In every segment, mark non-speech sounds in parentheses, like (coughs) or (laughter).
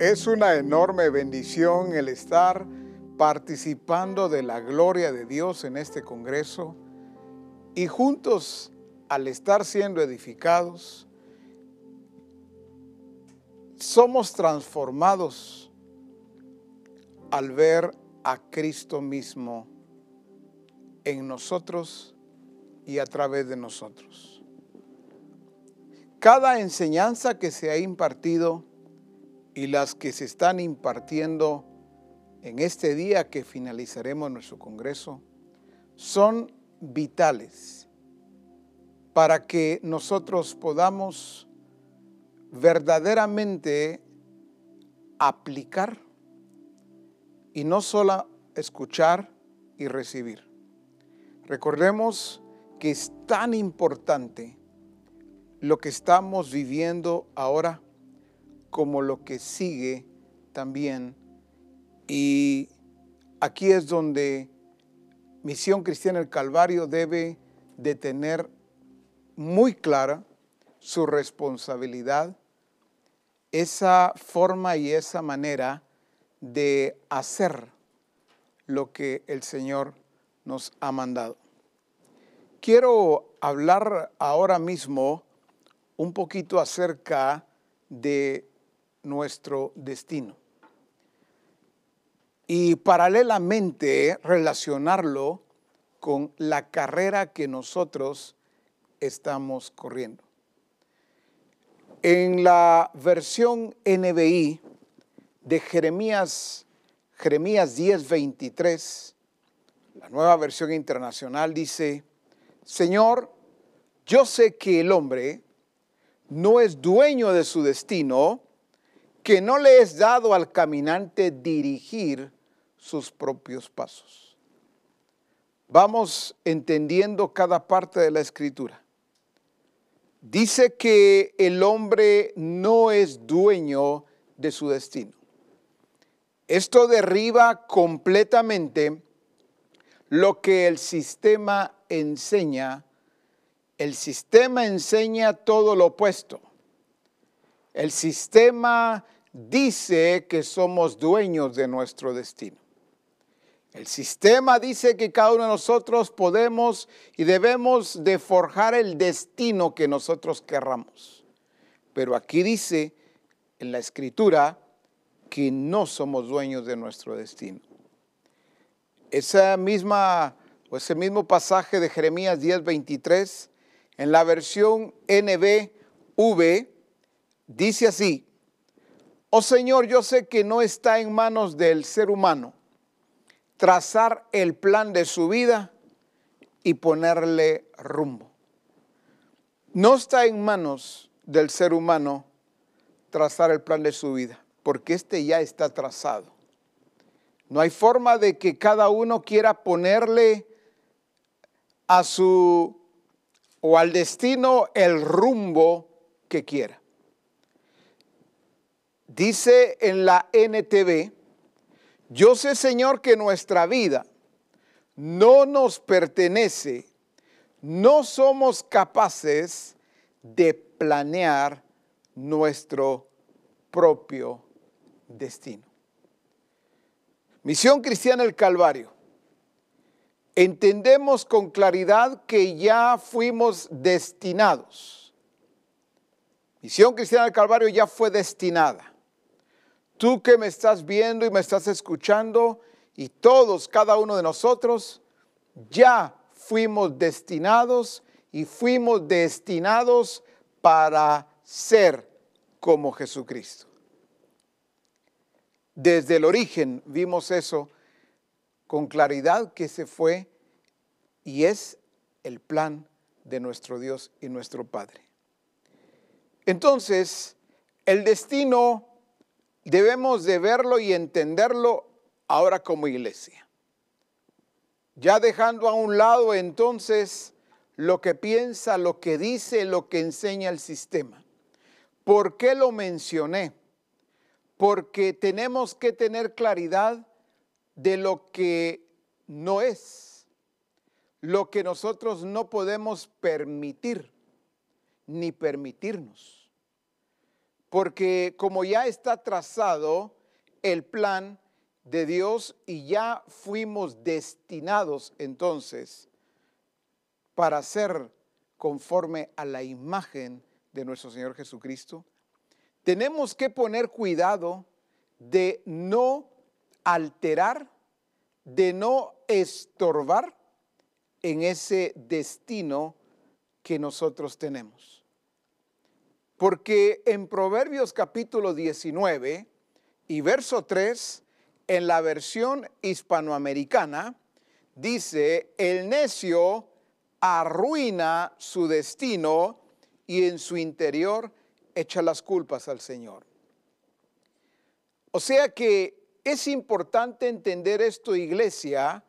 Es una enorme bendición el estar participando de la gloria de Dios en este Congreso y juntos al estar siendo edificados, somos transformados al ver a Cristo mismo en nosotros y a través de nosotros. Cada enseñanza que se ha impartido y las que se están impartiendo en este día que finalizaremos nuestro Congreso son vitales para que nosotros podamos verdaderamente aplicar y no solo escuchar y recibir. Recordemos que es tan importante lo que estamos viviendo ahora como lo que sigue también. Y aquí es donde Misión Cristiana del Calvario debe de tener muy clara su responsabilidad, esa forma y esa manera de hacer lo que el Señor nos ha mandado. Quiero hablar ahora mismo un poquito acerca de nuestro destino y paralelamente relacionarlo con la carrera que nosotros estamos corriendo. En la versión NBI de Jeremías, Jeremías 10:23, la nueva versión internacional dice, Señor, yo sé que el hombre no es dueño de su destino, que no le es dado al caminante dirigir sus propios pasos. Vamos entendiendo cada parte de la escritura. Dice que el hombre no es dueño de su destino. Esto derriba completamente lo que el sistema enseña. El sistema enseña todo lo opuesto. El sistema dice que somos dueños de nuestro destino. El sistema dice que cada uno de nosotros podemos y debemos de forjar el destino que nosotros querramos. Pero aquí dice en la escritura que no somos dueños de nuestro destino. Esa misma o ese mismo pasaje de Jeremías 10:23 en la versión NBV dice así: Oh Señor, yo sé que no está en manos del ser humano trazar el plan de su vida y ponerle rumbo. No está en manos del ser humano trazar el plan de su vida, porque este ya está trazado. No hay forma de que cada uno quiera ponerle a su o al destino el rumbo que quiera. Dice en la NTV, yo sé, Señor, que nuestra vida no nos pertenece, no somos capaces de planear nuestro propio destino. Misión Cristiana el Calvario. Entendemos con claridad que ya fuimos destinados. Misión Cristiana del Calvario ya fue destinada tú que me estás viendo y me estás escuchando, y todos, cada uno de nosotros, ya fuimos destinados y fuimos destinados para ser como Jesucristo. Desde el origen vimos eso con claridad que se fue y es el plan de nuestro Dios y nuestro Padre. Entonces, el destino debemos de verlo y entenderlo ahora como iglesia. Ya dejando a un lado entonces lo que piensa, lo que dice, lo que enseña el sistema. ¿Por qué lo mencioné? Porque tenemos que tener claridad de lo que no es, lo que nosotros no podemos permitir ni permitirnos. Porque como ya está trazado el plan de Dios y ya fuimos destinados entonces para ser conforme a la imagen de nuestro Señor Jesucristo, tenemos que poner cuidado de no alterar, de no estorbar en ese destino que nosotros tenemos. Porque en Proverbios capítulo 19 y verso 3, en la versión hispanoamericana, dice, el necio arruina su destino y en su interior echa las culpas al Señor. O sea que es importante entender esto, iglesia,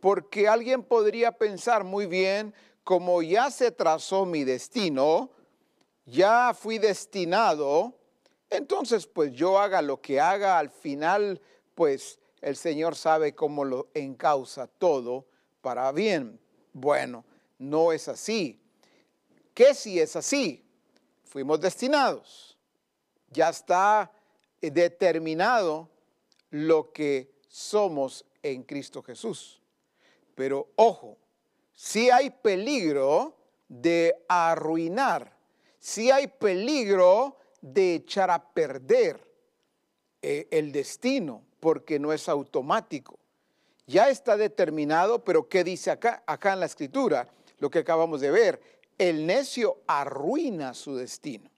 porque alguien podría pensar muy bien, como ya se trazó mi destino, ya fui destinado, entonces pues yo haga lo que haga, al final pues el Señor sabe cómo lo encausa todo para bien. Bueno, no es así. ¿Qué si es así? Fuimos destinados. Ya está determinado lo que somos en Cristo Jesús. Pero ojo, si hay peligro de arruinar, si hay peligro de echar a perder eh, el destino, porque no es automático. Ya está determinado, pero ¿qué dice acá? Acá en la escritura, lo que acabamos de ver, el necio arruina su destino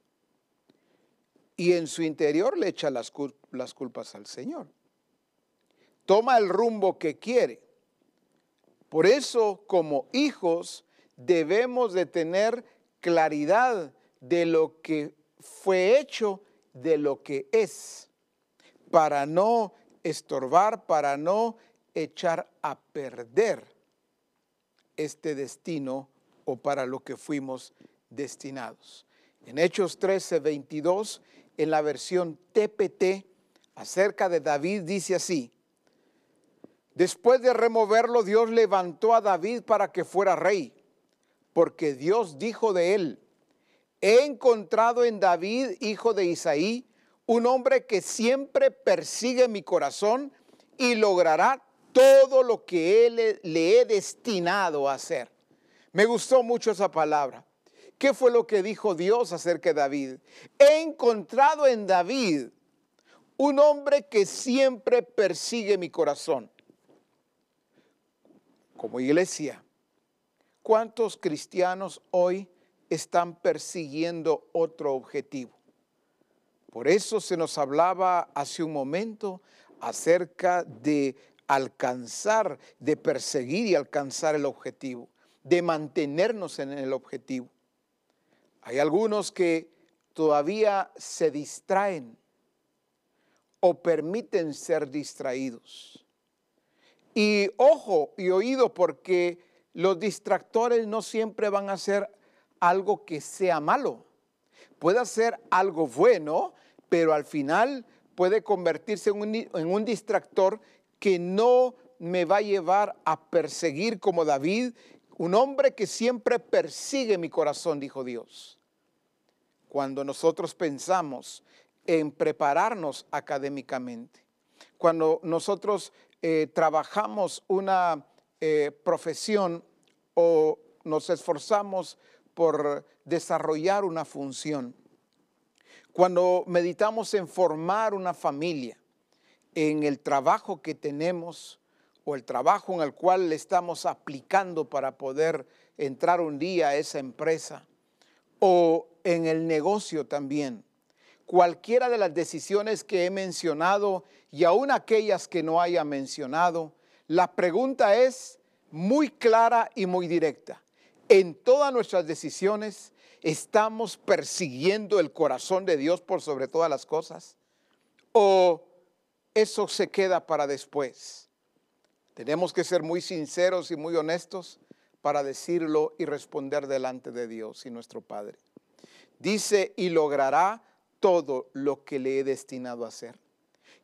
y en su interior le echa las, las culpas al Señor. Toma el rumbo que quiere. Por eso, como hijos, debemos de tener claridad de lo que fue hecho, de lo que es, para no estorbar, para no echar a perder este destino o para lo que fuimos destinados. En Hechos 13, 22, en la versión TPT, acerca de David, dice así, después de removerlo, Dios levantó a David para que fuera rey, porque Dios dijo de él, he encontrado en David, hijo de Isaí, un hombre que siempre persigue mi corazón y logrará todo lo que él le he destinado a hacer. Me gustó mucho esa palabra. ¿Qué fue lo que dijo Dios acerca de David? He encontrado en David un hombre que siempre persigue mi corazón. Como iglesia, ¿cuántos cristianos hoy están persiguiendo otro objetivo? Por eso se nos hablaba hace un momento acerca de alcanzar, de perseguir y alcanzar el objetivo, de mantenernos en el objetivo. Hay algunos que todavía se distraen o permiten ser distraídos. Y ojo y oído porque los distractores no siempre van a ser algo que sea malo. Puede ser algo bueno, pero al final puede convertirse en un, en un distractor que no me va a llevar a perseguir como David, un hombre que siempre persigue mi corazón, dijo Dios cuando nosotros pensamos en prepararnos académicamente, cuando nosotros eh, trabajamos una eh, profesión o nos esforzamos por desarrollar una función, cuando meditamos en formar una familia, en el trabajo que tenemos o el trabajo en el cual le estamos aplicando para poder entrar un día a esa empresa, o en el negocio también. Cualquiera de las decisiones que he mencionado y aún aquellas que no haya mencionado, la pregunta es muy clara y muy directa. En todas nuestras decisiones estamos persiguiendo el corazón de Dios por sobre todas las cosas o eso se queda para después. Tenemos que ser muy sinceros y muy honestos para decirlo y responder delante de Dios y nuestro Padre. Dice, y logrará todo lo que le he destinado a hacer.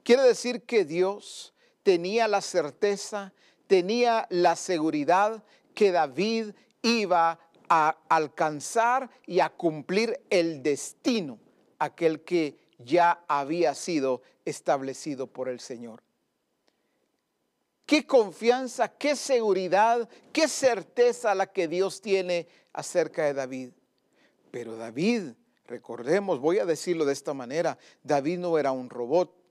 Quiere decir que Dios tenía la certeza, tenía la seguridad que David iba a alcanzar y a cumplir el destino, aquel que ya había sido establecido por el Señor. Qué confianza, qué seguridad, qué certeza la que Dios tiene acerca de David. Pero David, recordemos, voy a decirlo de esta manera, David no era un robot.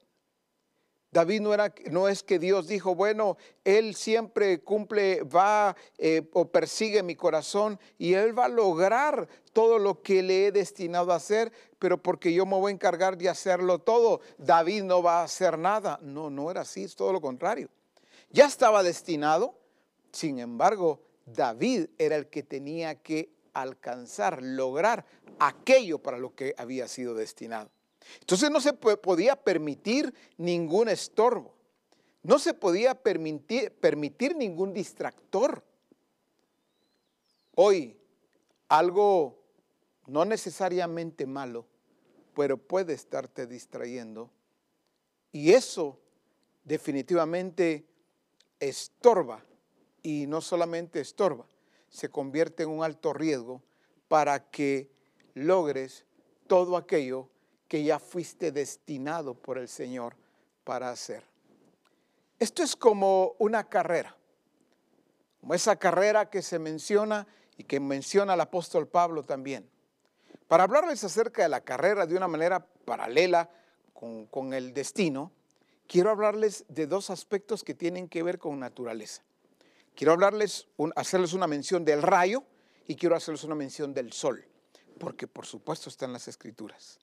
David no, era, no es que Dios dijo, bueno, Él siempre cumple, va eh, o persigue mi corazón y Él va a lograr todo lo que le he destinado a hacer, pero porque yo me voy a encargar de hacerlo todo, David no va a hacer nada. No, no era así, es todo lo contrario. Ya estaba destinado, sin embargo, David era el que tenía que alcanzar, lograr aquello para lo que había sido destinado. Entonces no se podía permitir ningún estorbo, no se podía permitir, permitir ningún distractor. Hoy, algo no necesariamente malo, pero puede estarte distrayendo. Y eso definitivamente estorba, y no solamente estorba, se convierte en un alto riesgo para que logres todo aquello que ya fuiste destinado por el Señor para hacer. Esto es como una carrera, como esa carrera que se menciona y que menciona el apóstol Pablo también. Para hablarles acerca de la carrera de una manera paralela con, el destino, quiero hablarles de dos aspectos que tienen que ver con naturaleza. Quiero hablarles, hacerles una mención del rayo y quiero hacerles una mención del sol, porque por supuesto está en las escrituras.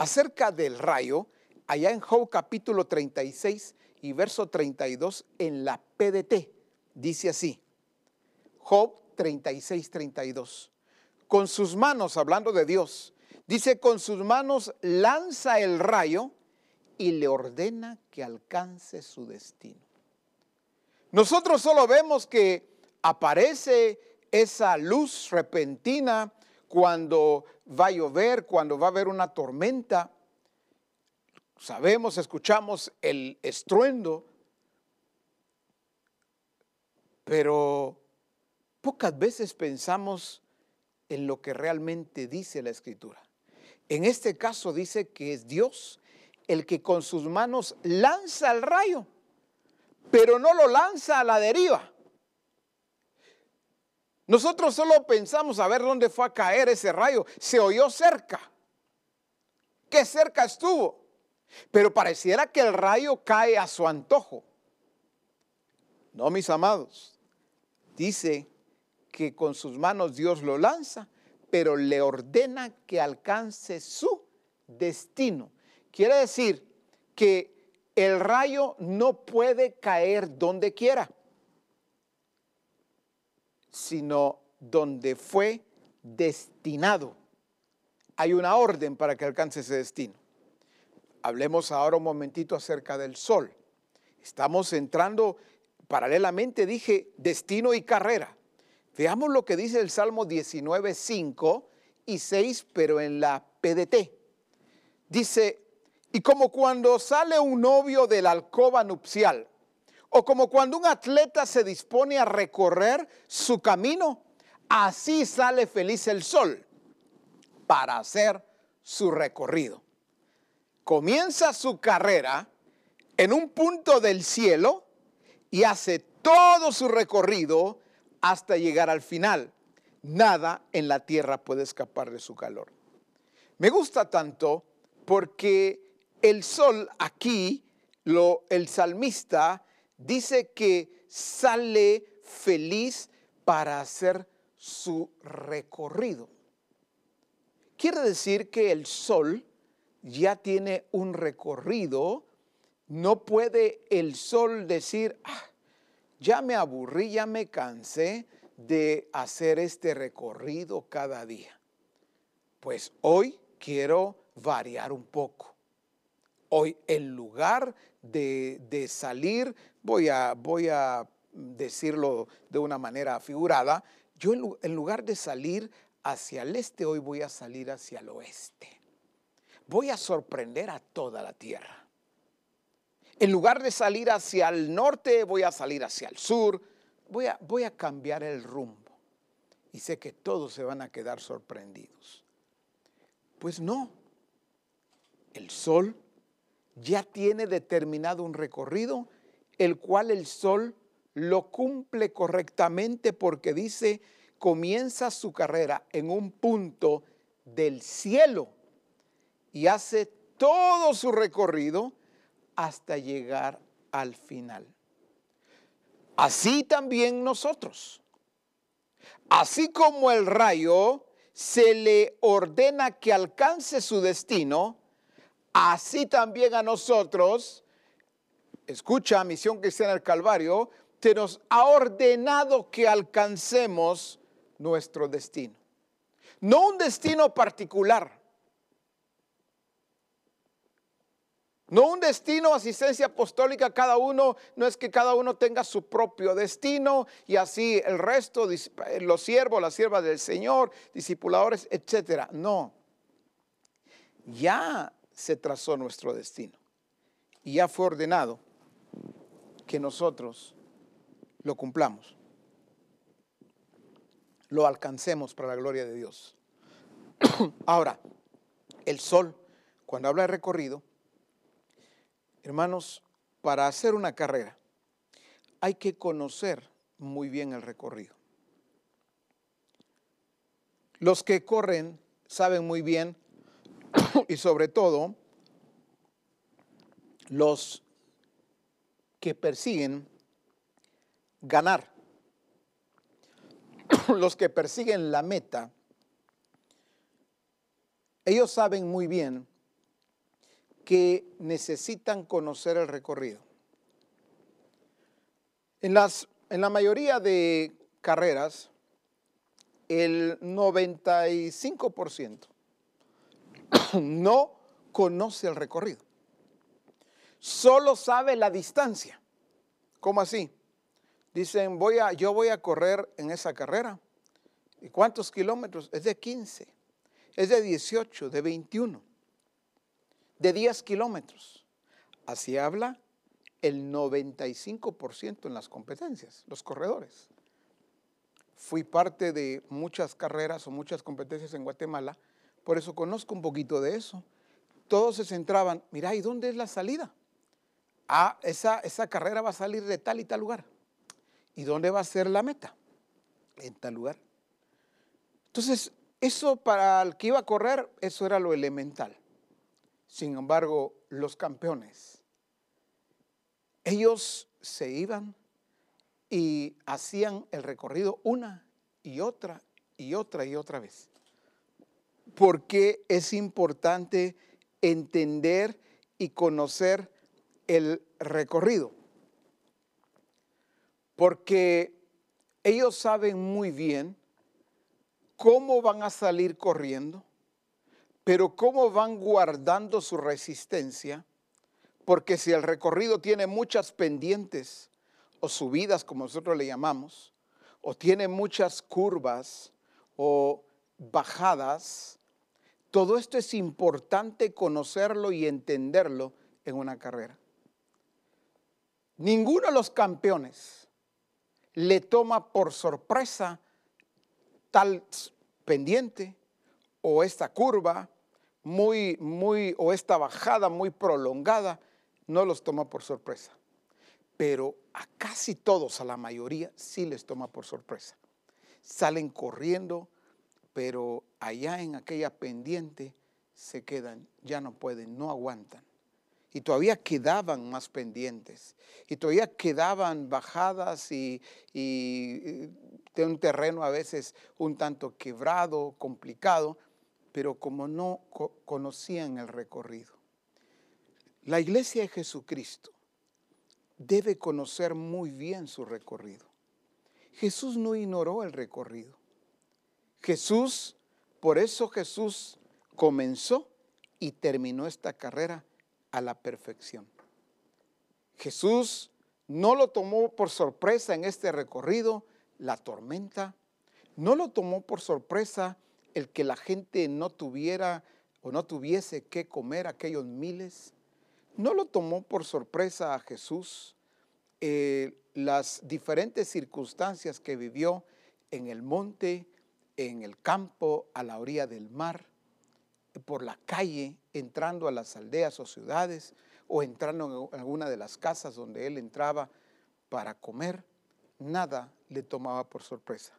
Acerca del rayo, allá en Job capítulo 36 y verso 32 en la PDT, dice así, Job 36, 32, con sus manos, hablando de Dios, dice, con sus manos lanza el rayo y le ordena que alcance su destino. Nosotros solo vemos que aparece esa luz repentina cuando va a llover, cuando va a haber una tormenta. Sabemos, escuchamos el estruendo, pero pocas veces pensamos en lo que realmente dice la escritura. En este caso dice que es Dios el que con sus manos lanza el rayo pero no lo lanza a la deriva. Nosotros solo pensamos a ver dónde fue a caer ese rayo. Se oyó cerca. Qué cerca estuvo. Pero pareciera que el rayo cae a su antojo. No, mis amados. Dice que con sus manos Dios lo lanza, pero le ordena que alcance su destino. Quiere decir que el rayo no puede caer donde quiera, sino donde fue destinado. Hay una orden para que alcance ese destino. Hablemos ahora un momentito acerca del sol. Estamos entrando paralelamente, dije, destino y carrera. Veamos lo que dice el Salmo 19, 5 y 6, pero en la PDT. Dice, y como cuando sale un novio de la alcoba nupcial, o como cuando un atleta se dispone a recorrer su camino, así sale feliz el sol para hacer su recorrido. Comienza su carrera en un punto del cielo y hace todo su recorrido hasta llegar al final. Nada en la tierra puede escapar de su calor. Me gusta tanto porque el sol aquí, lo, el salmista dice que sale feliz para hacer su recorrido. Quiere decir que el sol ya tiene un recorrido. No puede el sol decir, ah, ya me aburrí, ya me cansé de hacer este recorrido cada día. Pues hoy quiero variar un poco. Hoy, en lugar de, salir, voy a, voy a decirlo de una manera figurada, yo en lugar de salir hacia el este, hoy voy a salir hacia el oeste. Voy a sorprender a toda la tierra. En lugar de salir hacia el norte, voy a salir hacia el sur. Voy a, voy a cambiar el rumbo. Y sé que todos se van a quedar sorprendidos. Pues no, El sol ya tiene determinado un recorrido, el cual el sol lo cumple correctamente porque dice, comienza su carrera en un punto del cielo y hace todo su recorrido hasta llegar al final. Así también nosotros. Así como el rayo se le ordena que alcance su destino, así también a nosotros, escucha, misión que está en el Calvario, se nos ha ordenado que alcancemos nuestro destino. No un destino particular, No un destino, asistencia apostólica, cada uno, no es que cada uno tenga su propio destino y así el resto, los siervos, las siervas del Señor, discipuladores, etcétera. No. Ya se trazó nuestro destino y ya fue ordenado que nosotros lo cumplamos, lo alcancemos para la gloria de Dios. (clears throat) Ahora, el sol, cuando habla de recorrido, Hermanos, para hacer una carrera hay que conocer muy bien el recorrido. Los que corren saben muy bien (clears throat) y sobre todo los que persiguen ganar, (coughs) los que persiguen la meta, ellos saben muy bien que necesitan conocer el recorrido. En, las, en la mayoría de carreras, el 95% (coughs) no conoce el recorrido. Solo sabe la distancia. ¿Cómo así? Dicen, voy a, yo voy a correr en esa carrera. ¿Y cuántos kilómetros? Es de 15, es de 18, de 21 de 10 kilómetros. Así habla el 95% en las competencias, los corredores. Fui parte de muchas carreras o muchas competencias en Guatemala, por eso conozco un poquito de eso. Todos se centraban, mira, ¿y dónde es la salida? Ah, esa, esa carrera va a salir de tal y tal lugar. ¿Y dónde va a ser la meta? En tal lugar. Entonces, eso para el que iba a correr, eso era lo elemental. Sin embargo, los campeones, ellos se iban y hacían el recorrido una y otra y otra y otra vez. Porque es importante entender y conocer el recorrido. Porque ellos saben muy bien cómo van a salir corriendo, pero cómo van guardando su resistencia, porque si el recorrido tiene muchas pendientes o subidas, como nosotros le llamamos, o tiene muchas curvas o bajadas, todo esto es importante conocerlo y entenderlo en una carrera. Ninguno de los campeones le toma por sorpresa tal pendiente o esta curva muy, muy, o esta bajada muy prolongada, no los toma por sorpresa. Pero a casi todos, a la mayoría, sí les toma por sorpresa. Salen corriendo, pero allá en aquella pendiente se quedan, ya no pueden, no aguantan. Y todavía quedaban más pendientes. Y todavía quedaban bajadas y, y de un terreno a veces un tanto quebrado, complicado pero como no conocían el recorrido. La iglesia de Jesucristo debe conocer muy bien su recorrido. Jesús no ignoró el recorrido. Jesús, por eso Jesús comenzó y terminó esta carrera a la perfección. Jesús no lo tomó por sorpresa en este recorrido la tormenta, no lo tomó por sorpresa el que la gente no tuviera o no tuviese que comer aquellos miles, no lo tomó por sorpresa a Jesús eh, las diferentes circunstancias que vivió en el monte, en el campo, a la orilla del mar. Por la calle, entrando a las aldeas o ciudades, o entrando en alguna de las casas donde él entraba para comer, nada le tomaba por sorpresa.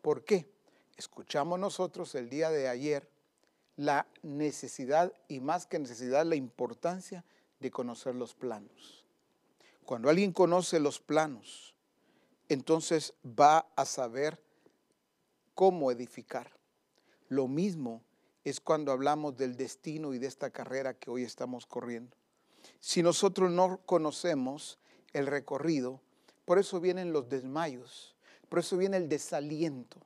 ¿Por qué? Escuchamos nosotros el día de ayer la necesidad y más que necesidad, la importancia de conocer los planos. Cuando alguien conoce los planos, entonces va a saber cómo edificar. Lo mismo es cuando hablamos del destino y de esta carrera que hoy estamos corriendo. Si nosotros no conocemos el recorrido, por eso vienen los desmayos, por eso viene el desaliento,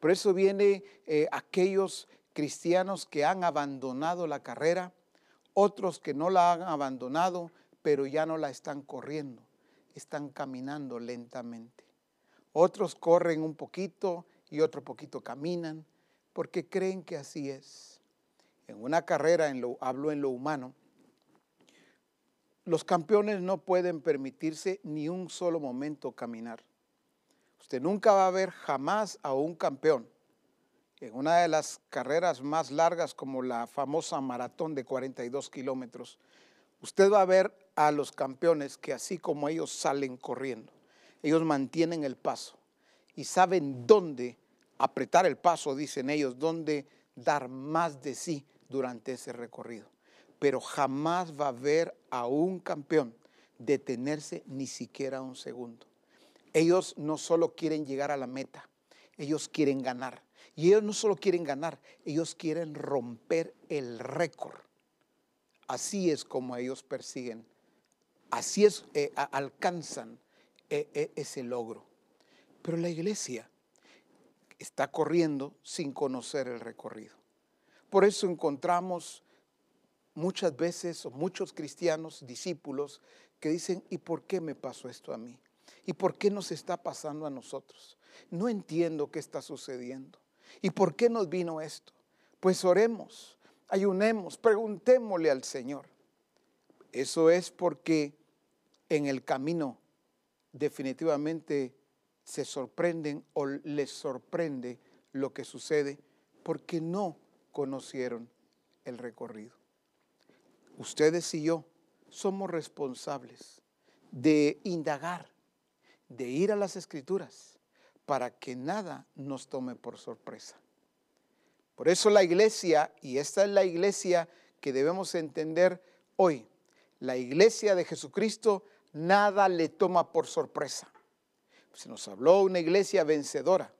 por eso viene eh, aquellos cristianos que han abandonado la carrera, otros que no la han abandonado, pero ya no la están corriendo, están caminando lentamente. Otros corren un poquito y otro poquito caminan, porque creen que así es. En una carrera, en lo, hablo en lo humano, los campeones no pueden permitirse ni un solo momento caminar. Usted nunca va a ver jamás a un campeón en una de las carreras más largas como la famosa maratón de 42 kilómetros. Usted va a ver a los campeones que así como ellos salen corriendo, ellos mantienen el paso y saben dónde apretar el paso, dicen ellos, dónde dar más de sí durante ese recorrido pero jamás va a ver a un campeón detenerse ni siquiera un segundo. Ellos no solo quieren llegar a la meta, ellos quieren ganar. Y ellos no solo quieren ganar, ellos quieren romper el récord. Así es como ellos persiguen, así es, eh, alcanzan eh, eh, ese logro. Pero la iglesia está corriendo sin conocer el recorrido. Por eso encontramos muchas veces muchos cristianos, discípulos, que dicen, ¿y por qué me pasó esto a mí? ¿Y por qué nos está pasando a nosotros? No entiendo qué está sucediendo. ¿Y por qué nos vino esto? Pues oremos, ayunemos, preguntémosle al Señor. Eso es porque en el camino definitivamente se sorprenden o les sorprende lo que sucede porque no conocieron el recorrido ustedes y yo somos responsables de indagar, de ir a las escrituras, para que nada nos tome por sorpresa. Por eso la iglesia, y esta es la iglesia que debemos entender hoy, la iglesia de Jesucristo, nada le toma por sorpresa. Se nos habló una iglesia vencedora,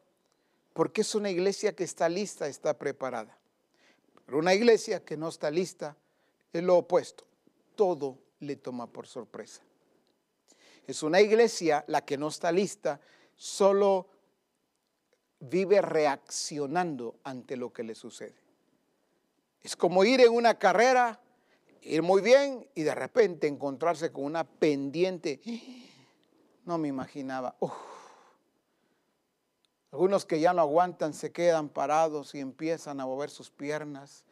porque es una iglesia que está lista, está preparada. Pero una iglesia que no está lista, es lo opuesto. Todo le toma por sorpresa. Es una iglesia la que no está lista, solo vive reaccionando ante lo que le sucede. Es como ir en una carrera, ir muy bien y de repente encontrarse con una pendiente. No me imaginaba. Algunos que ya no aguantan se quedan parados y empiezan a mover sus piernas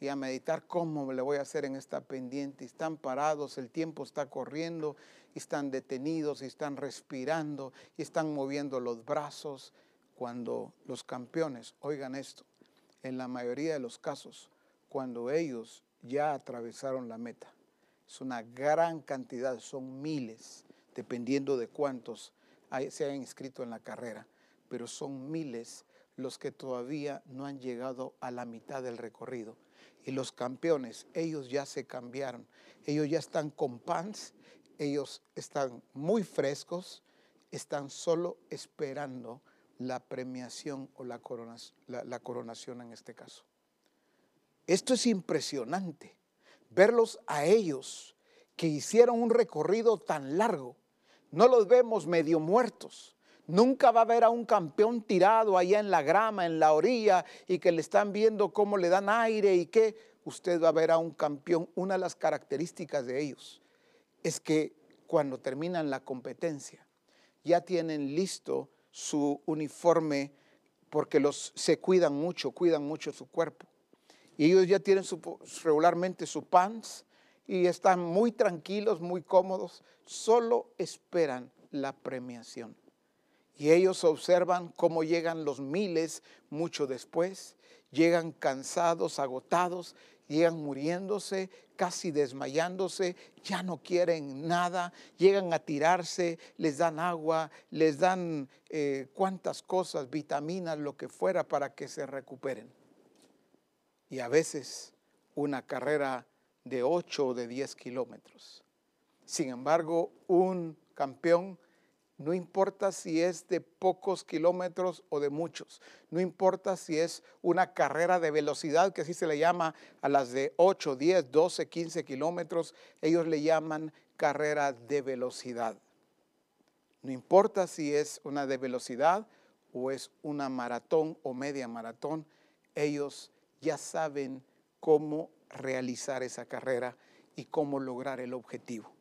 y a meditar cómo le voy a hacer en esta pendiente. Están parados, el tiempo está corriendo, están detenidos, y están respirando y están moviendo los brazos. Cuando los campeones, oigan esto, en la mayoría de los casos, cuando ellos ya atravesaron la meta, es una gran cantidad, son miles, dependiendo de cuántos se hayan inscrito en la carrera, pero son miles los que todavía no han llegado a la mitad del recorrido y los campeones, ellos ya se cambiaron. Ellos ya están con pants, ellos están muy frescos, están solo esperando la premiación o la la, coronación en este caso. Esto es impresionante, verlos a ellos que hicieron un recorrido tan largo. No los vemos medio muertos, Nunca va a haber a un campeón tirado allá en la grama, en la orilla, y que le están viendo cómo le dan aire y qué. Usted va a ver a un campeón. Una de las características de ellos es que cuando terminan la competencia, ya tienen listo su uniforme porque los, se cuidan mucho, cuidan mucho su cuerpo. Y ellos ya tienen regularmente su pants y están muy tranquilos, muy cómodos, solo esperan la premiación. Y ellos observan cómo llegan los miles mucho después, llegan cansados, agotados, llegan muriéndose, casi desmayándose, ya no quieren nada, llegan a tirarse, les dan agua, les dan eh, cuantas cosas, vitaminas, lo que fuera para que se recuperen. Y a veces una carrera de 8 o de 10 kilómetros. Sin embargo, un campeón no importa si es de pocos kilómetros o de muchos. No importa si es una carrera de velocidad, que así se le llama a las de 8, 10, 12, 15 kilómetros. Ellos le llaman carrera de velocidad. No importa si es una de velocidad o es una maratón o media maratón. Ellos ya saben cómo realizar esa carrera y cómo lograr el objetivo.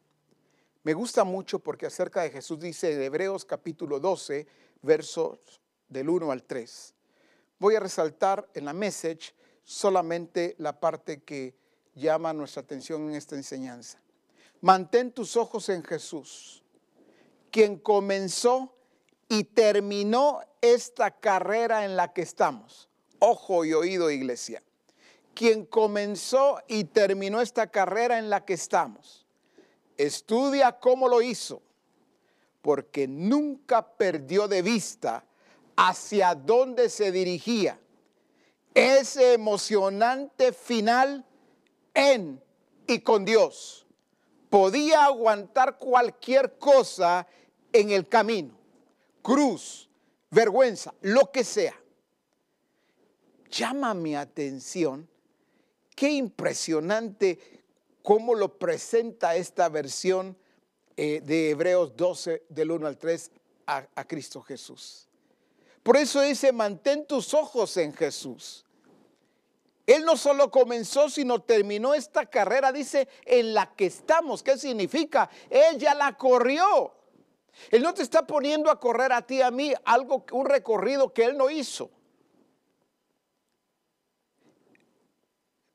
Me gusta mucho porque acerca de Jesús dice en Hebreos capítulo 12, versos del 1 al 3. Voy a resaltar en la message solamente la parte que llama nuestra atención en esta enseñanza. Mantén tus ojos en Jesús, quien comenzó y terminó esta carrera en la que estamos. Ojo y oído, iglesia. Quien comenzó y terminó esta carrera en la que estamos Estudia cómo lo hizo, porque nunca perdió de vista hacia dónde se dirigía. Ese emocionante final en y con Dios. Podía aguantar cualquier cosa en el camino, cruz, vergüenza, lo que sea. Llama mi atención, qué impresionante cómo lo presenta esta versión eh, de Hebreos 12 del 1 al 3 a, Cristo Jesús. Por eso dice, mantén tus ojos en Jesús. Él no solo comenzó, sino terminó esta carrera, dice, en la que estamos. ¿Qué significa? Él ya la corrió. Él no te está poniendo a correr a ti, a mí, algo, un recorrido que Él no hizo.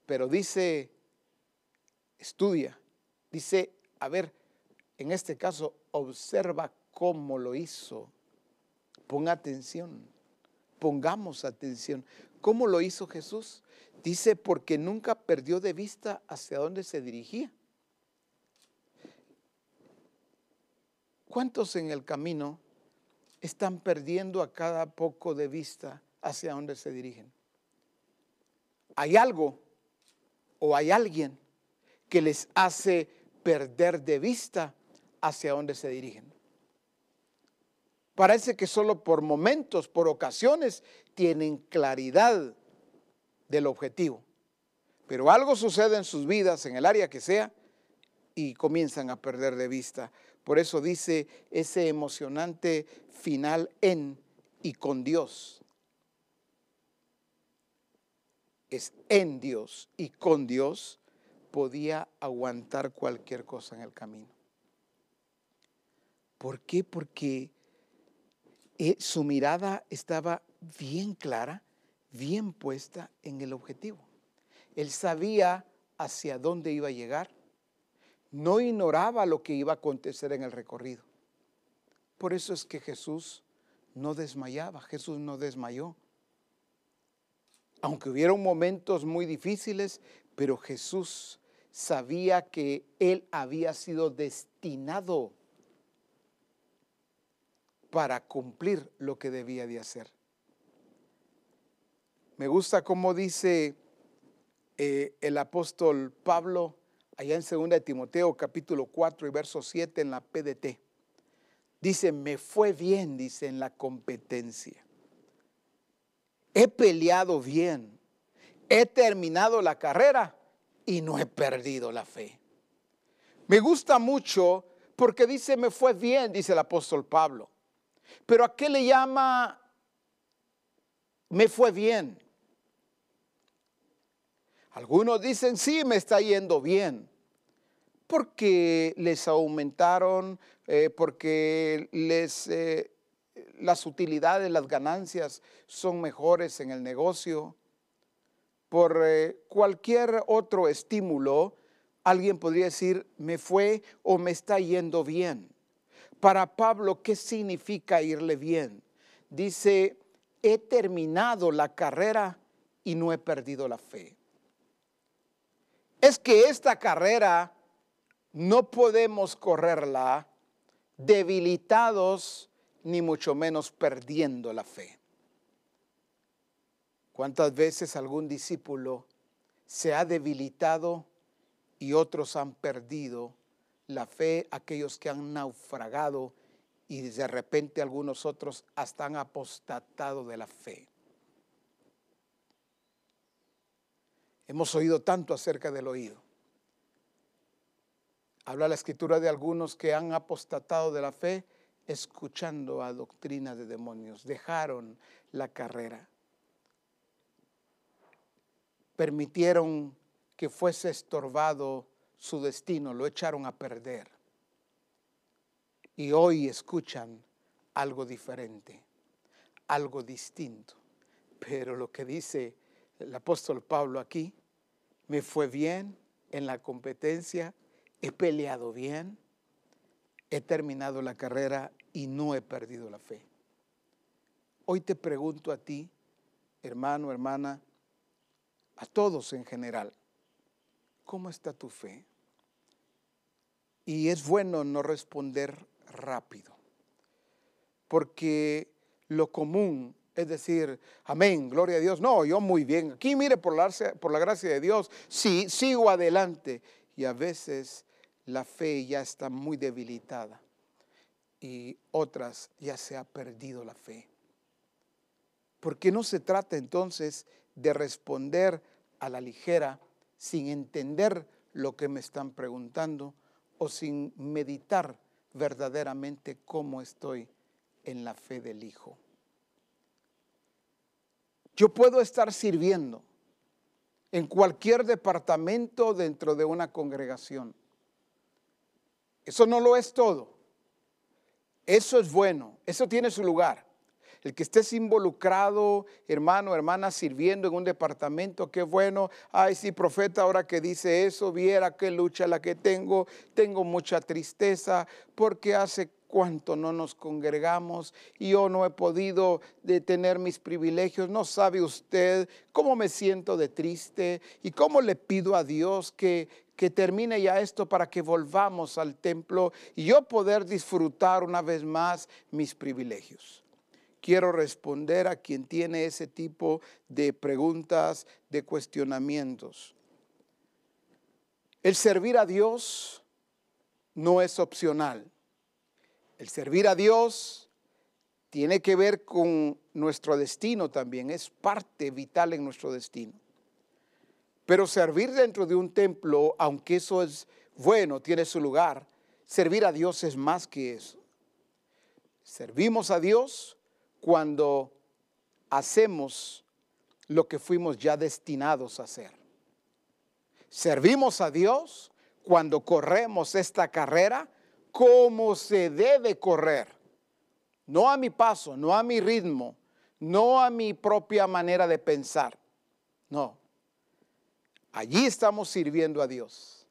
Pero dice estudia. Dice, a ver, en este caso, observa cómo lo hizo. Pon atención, pongamos atención. ¿Cómo lo hizo Jesús? Dice, porque nunca perdió de vista hacia dónde se dirigía. ¿Cuántos en el camino están perdiendo a cada poco de vista hacia dónde se dirigen? Hay algo o hay alguien que les hace perder de vista hacia dónde se dirigen. Parece que solo por momentos, por ocasiones, tienen claridad del objetivo. Pero algo sucede en sus vidas, en el área que sea, y comienzan a perder de vista. Por eso dice ese emocionante final en y con Dios. Es en Dios y con Dios podía aguantar cualquier cosa en el camino. ¿Por qué? Porque eh, su mirada estaba bien clara, bien puesta en el objetivo. Él sabía hacia dónde iba a llegar, no ignoraba lo que iba a acontecer en el recorrido. Por eso es que Jesús no desmayaba, Jesús no desmayó. Aunque hubieron momentos muy difíciles, pero Jesús sabía que él había sido destinado para cumplir lo que debía de hacer. Me gusta cómo dice eh, el apóstol Pablo allá en 2 de Timoteo capítulo 4 y verso 7 en la PDT. Dice, me fue bien, dice, en la competencia. He peleado bien. He terminado la carrera y no he perdido la fe. Me gusta mucho porque dice, me fue bien, dice el apóstol Pablo. Pero ¿a qué le llama me fue bien? Algunos dicen, sí, me está yendo bien, porque les aumentaron, eh, porque les, eh, las utilidades, las ganancias son mejores en el negocio, por eh, cualquier otro estímulo, alguien podría decir, me fue o me está yendo bien. Para Pablo, ¿qué significa irle bien? Dice, he terminado la carrera y no he perdido la fe. Es que esta carrera no podemos correrla debilitados ni mucho menos perdiendo la fe. ¿Cuántas veces algún discípulo se ha debilitado y otros han perdido la fe, aquellos que han naufragado y de repente algunos otros hasta han apostatado de la fe? Hemos oído tanto acerca del oído. Habla la escritura de algunos que han apostatado de la fe escuchando a doctrina de demonios. Dejaron la carrera. Permitieron que fuese estorbado su destino, lo echaron a perder. Y hoy escuchan algo diferente, algo distinto. Pero lo que dice el apóstol Pablo aquí, me fue bien en la competencia, he peleado bien, he terminado la carrera y no he perdido la fe. Hoy te pregunto a ti, hermano, hermana, a todos en general, ¿cómo está tu fe? Y es bueno no responder rápido, porque lo común es decir, amén, gloria a Dios. No, yo muy bien. Aquí mire por la, gracia de Dios, sí, sigo adelante. Y a veces la fe ya está muy debilitada y otras ya se ha perdido la fe. Porque no se trata entonces de responder a la ligera sin entender lo que me están preguntando o sin meditar verdaderamente cómo estoy en la fe del Hijo. Yo puedo estar sirviendo en cualquier departamento dentro de una congregación. Eso no lo es todo. Eso es bueno, eso tiene su lugar. El que estés involucrado, hermano, hermana, sirviendo en un departamento, qué bueno. Ay, sí, profeta, ahora que dice eso, viera qué lucha la que tengo. Tengo mucha tristeza porque hace cuánto no nos congregamos y yo no he podido detener mis privilegios. No sabe usted cómo me siento de triste y cómo le pido a Dios que, que termine ya esto para que volvamos al templo y yo poder disfrutar una vez más mis privilegios. Quiero responder a quien tiene ese tipo de preguntas, de cuestionamientos. El servir a Dios no es opcional el servir a Dios tiene que ver con nuestro destino también, es parte vital en nuestro destino. Pero servir dentro de un templo, aunque eso es bueno, tiene su lugar, servir a Dios es más que eso. Servimos a Dios cuando hacemos lo que fuimos ya destinados a hacer. Servimos a Dios cuando corremos esta carrera como se debe correr. No a mi paso, no a mi ritmo, no a mi propia manera de pensar. No. Allí estamos sirviendo a Dios.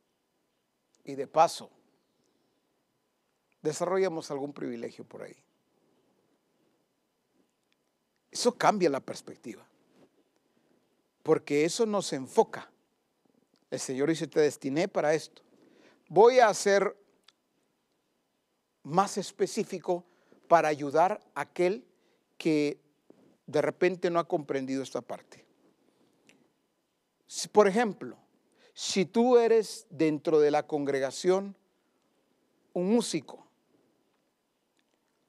Y de paso, desarrollamos algún privilegio por ahí. Eso cambia la perspectiva. Porque eso nos enfoca. El Señor dice, te destiné para esto. Voy a hacer más específico para ayudar a aquel que de repente no ha comprendido esta parte. Por ejemplo, si tú eres dentro de la congregación un músico,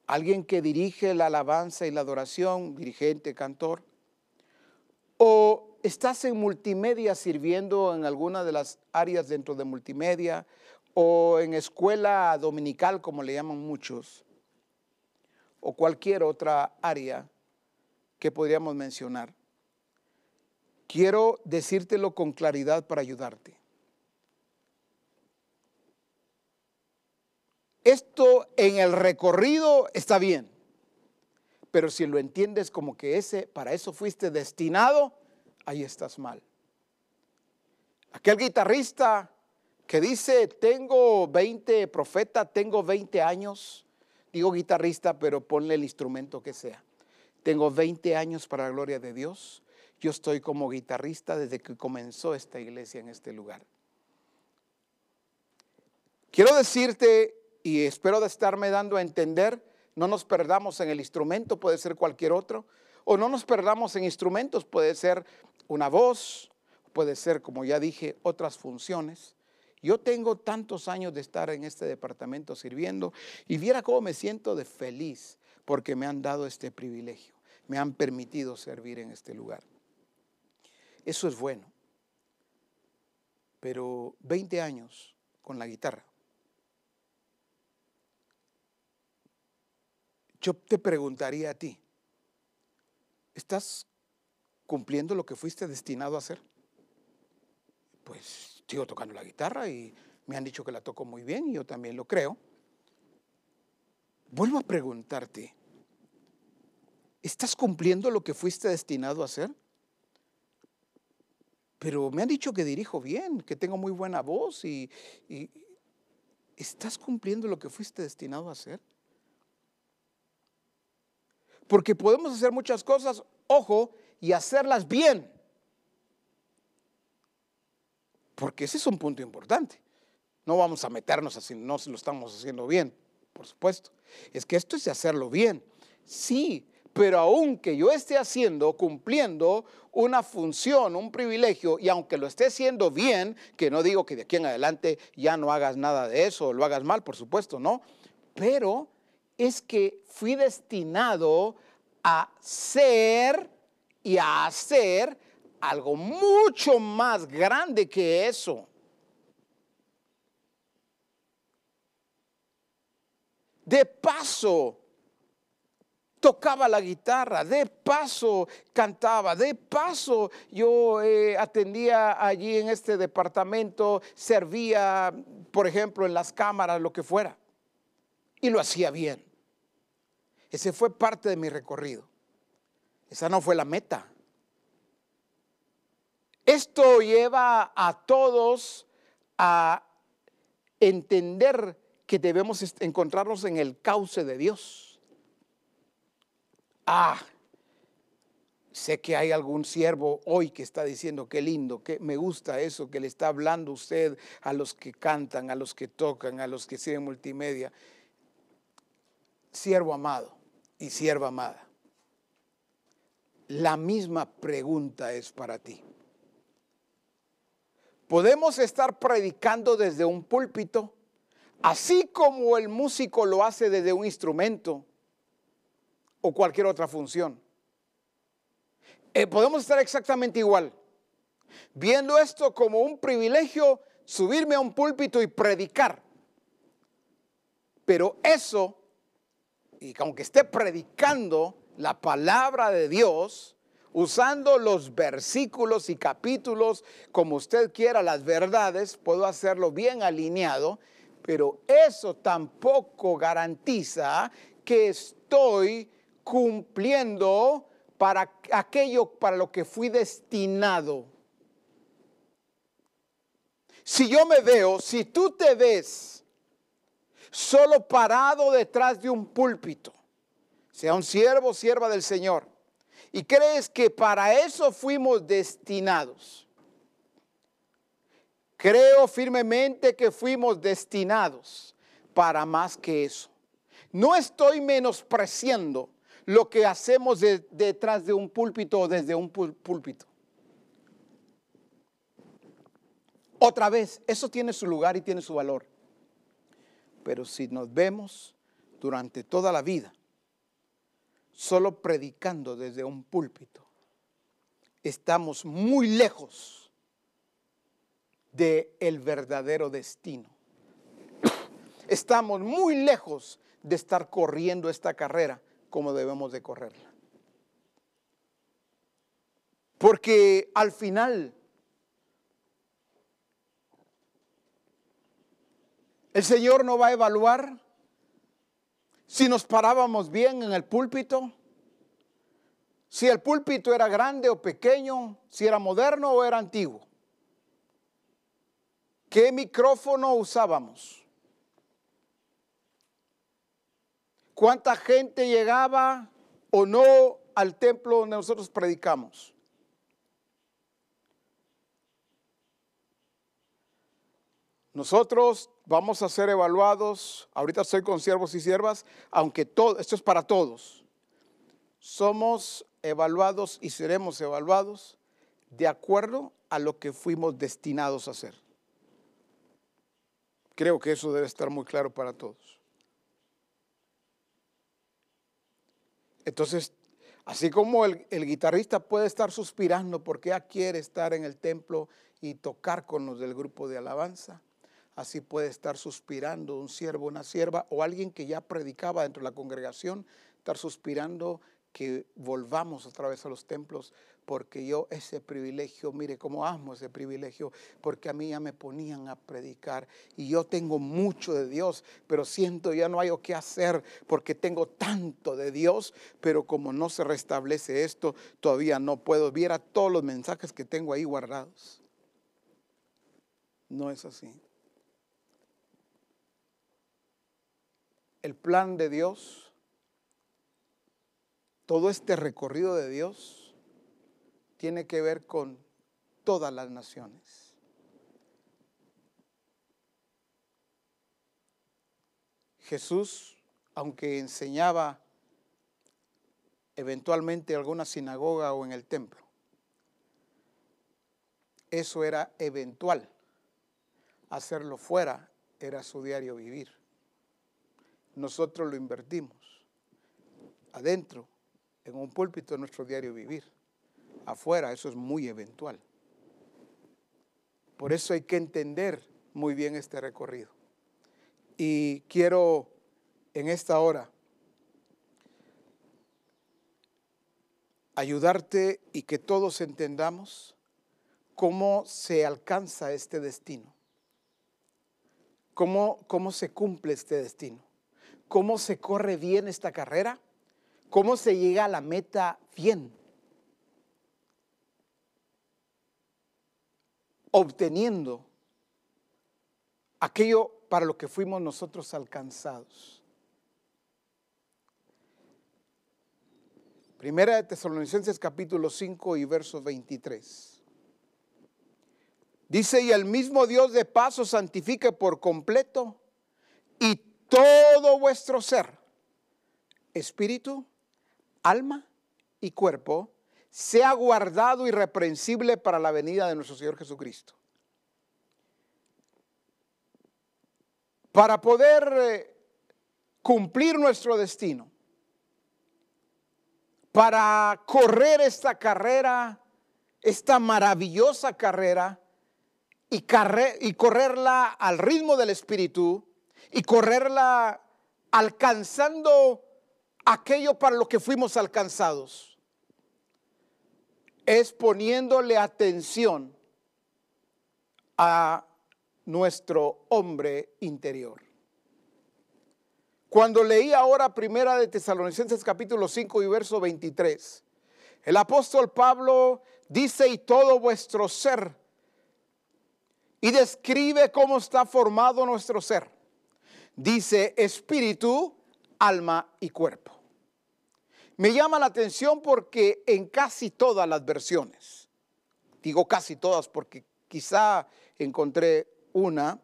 alguien que dirige la alabanza y la adoración, dirigente, cantor, o estás en multimedia sirviendo en alguna de las áreas dentro de multimedia, o en escuela dominical, como le llaman muchos, o cualquier otra área que podríamos mencionar. Quiero decírtelo con claridad para ayudarte. Esto en el recorrido está bien, pero si lo entiendes como que ese para eso fuiste destinado, ahí estás mal. Aquel guitarrista que dice, tengo 20, profeta, tengo 20 años, digo guitarrista, pero ponle el instrumento que sea. Tengo 20 años para la gloria de Dios. Yo estoy como guitarrista desde que comenzó esta iglesia en este lugar. Quiero decirte, y espero de estarme dando a entender, no nos perdamos en el instrumento, puede ser cualquier otro, o no nos perdamos en instrumentos, puede ser una voz, puede ser, como ya dije, otras funciones. Yo tengo tantos años de estar en este departamento sirviendo y viera cómo me siento de feliz porque me han dado este privilegio, me han permitido servir en este lugar. Eso es bueno. Pero 20 años con la guitarra. Yo te preguntaría a ti, ¿estás cumpliendo lo que fuiste destinado a hacer? Pues sigo tocando la guitarra y me han dicho que la toco muy bien y yo también lo creo. Vuelvo a preguntarte, ¿estás cumpliendo lo que fuiste destinado a hacer? Pero me han dicho que dirijo bien, que tengo muy buena voz y, ¿estás cumpliendo lo que fuiste destinado a hacer? Porque podemos hacer muchas cosas, ojo, y hacerlas bien. Porque ese es un punto importante. No vamos a meternos así, no lo estamos haciendo bien, por supuesto. Es que esto es hacerlo bien. Sí, pero aunque yo esté haciendo, cumpliendo una función, un privilegio, y aunque lo esté haciendo bien, que no digo que de aquí en adelante ya no hagas nada de eso o lo hagas mal, por supuesto, no, pero es que fui destinado a ser y a hacer algo mucho más grande que eso. De paso, tocaba la guitarra, de paso cantaba, de paso yo eh, atendía allí en este departamento, servía, por ejemplo, en las cámaras, lo que fuera. Y lo hacía bien. Ese fue parte de mi recorrido. Esa no fue la meta. Esto lleva a todos a entender que debemos encontrarnos en el cauce de Dios. Ah, sé que hay algún siervo hoy que está diciendo, qué lindo, que me gusta eso, que le está hablando usted a los que cantan, a los que tocan, a los que sirven multimedia. Siervo amado y sierva amada la misma pregunta es para ti. Podemos estar predicando desde un púlpito, así como el músico lo hace desde un instrumento o cualquier otra función. Eh, podemos estar exactamente igual, viendo esto como un privilegio, subirme a un púlpito y predicar. Pero eso, y aunque esté predicando, la palabra de Dios, usando los versículos y capítulos como usted quiera, las verdades, puedo hacerlo bien alineado, pero eso tampoco garantiza que estoy cumpliendo para aquello para lo que fui destinado. Si yo me veo, si tú te ves solo parado detrás de un púlpito, sea un siervo sierva del Señor, y crees que para eso fuimos destinados, creo firmemente que fuimos destinados para más que eso. No estoy menospreciando lo que hacemos detrás de un púlpito o desde un púlpito. Otra vez, eso tiene su lugar y tiene su valor. Pero si nos vemos durante toda la vida solo predicando desde un púlpito, estamos muy lejos de el verdadero destino. Estamos muy lejos de estar corriendo esta carrera como debemos de correrla. Porque al final el Señor no va a evaluar si nos parábamos bien en el púlpito, si el púlpito era grande o pequeño, si era moderno o era antiguo, qué micrófono usábamos, ¿Cuánta gente llegaba o no al templo donde nosotros predicamos? Nosotros vamos a ser evaluados, ahorita soy con siervos y siervas, aunque todo, esto es para todos. Somos evaluados y seremos evaluados de acuerdo a lo que fuimos destinados a hacer. Creo que eso debe estar muy claro para todos. Entonces, así como el, guitarrista puede estar suspirando porque ya quiere estar en el templo y tocar con los del grupo de alabanza, así puede estar suspirando un siervo, una sierva o alguien que ya predicaba dentro de la congregación, estar suspirando que volvamos otra vez a los templos, porque yo ese privilegio, mire cómo amo ese privilegio, porque a mí ya me ponían a predicar y yo tengo mucho de Dios, pero siento ya no hay o qué hacer porque tengo tanto de Dios, pero como no se restablece esto, todavía no puedo. Viera todos los mensajes que tengo ahí guardados. No es así. El plan de Dios todo este recorrido de Dios tiene que ver con todas las naciones. Jesús, aunque enseñaba eventualmente en alguna sinagoga o en el templo, eso era eventual. Hacerlo fuera era su diario vivir. Nosotros lo invertimos. Adentro en un púlpito es nuestro diario vivir. Afuera eso es muy eventual. Por eso hay que entender muy bien este recorrido. Y quiero en esta hora ayudarte y que todos entendamos cómo se alcanza este destino, cómo, cómo se cumple este destino, cómo se corre bien esta carrera ¿Cómo se llega a la meta bien? Obteniendo aquello para lo que fuimos nosotros alcanzados. Primera de Tesalonicenses capítulo 5 y verso 23. Dice, y el mismo Dios de paso santifique por completo y todo vuestro ser, espíritu, alma y cuerpo, sea guardado irreprensible para la venida de nuestro Señor Jesucristo. Para poder eh, cumplir nuestro destino, para correr esta carrera, esta maravillosa carrera, y, y correrla al ritmo del Espíritu, y correrla alcanzando aquello para lo que fuimos alcanzados. Es poniéndole atención a nuestro hombre interior. Cuando leí ahora primera de Tesalonicenses capítulo 5 y verso 23, el apóstol Pablo dice, y todo vuestro ser, y describe cómo está formado nuestro ser. Dice espíritu, alma y cuerpo. Me llama la atención porque en casi todas las versiones, digo casi todas porque quizá encontré una,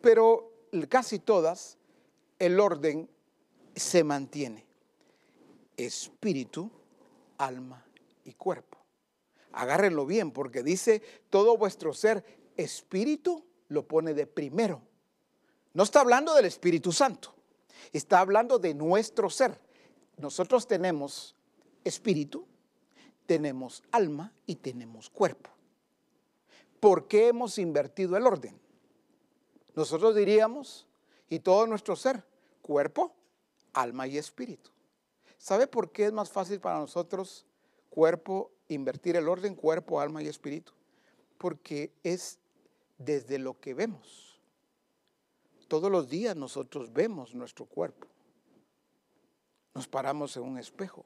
pero casi todas, el orden se mantiene. Espíritu, alma y cuerpo. Agárrenlo bien porque dice todo vuestro ser, espíritu lo pone de primero. No está hablando del Espíritu Santo, está hablando de nuestro ser nosotros tenemos espíritu, tenemos alma y tenemos cuerpo. ¿Por qué hemos invertido el orden? Nosotros diríamos, y todo nuestro ser, cuerpo, alma y espíritu. ¿Sabe por qué es más fácil para nosotros cuerpo, invertir el orden, cuerpo, alma y espíritu? Porque es desde lo que vemos. Todos los días nosotros vemos nuestro cuerpo nos paramos en un espejo.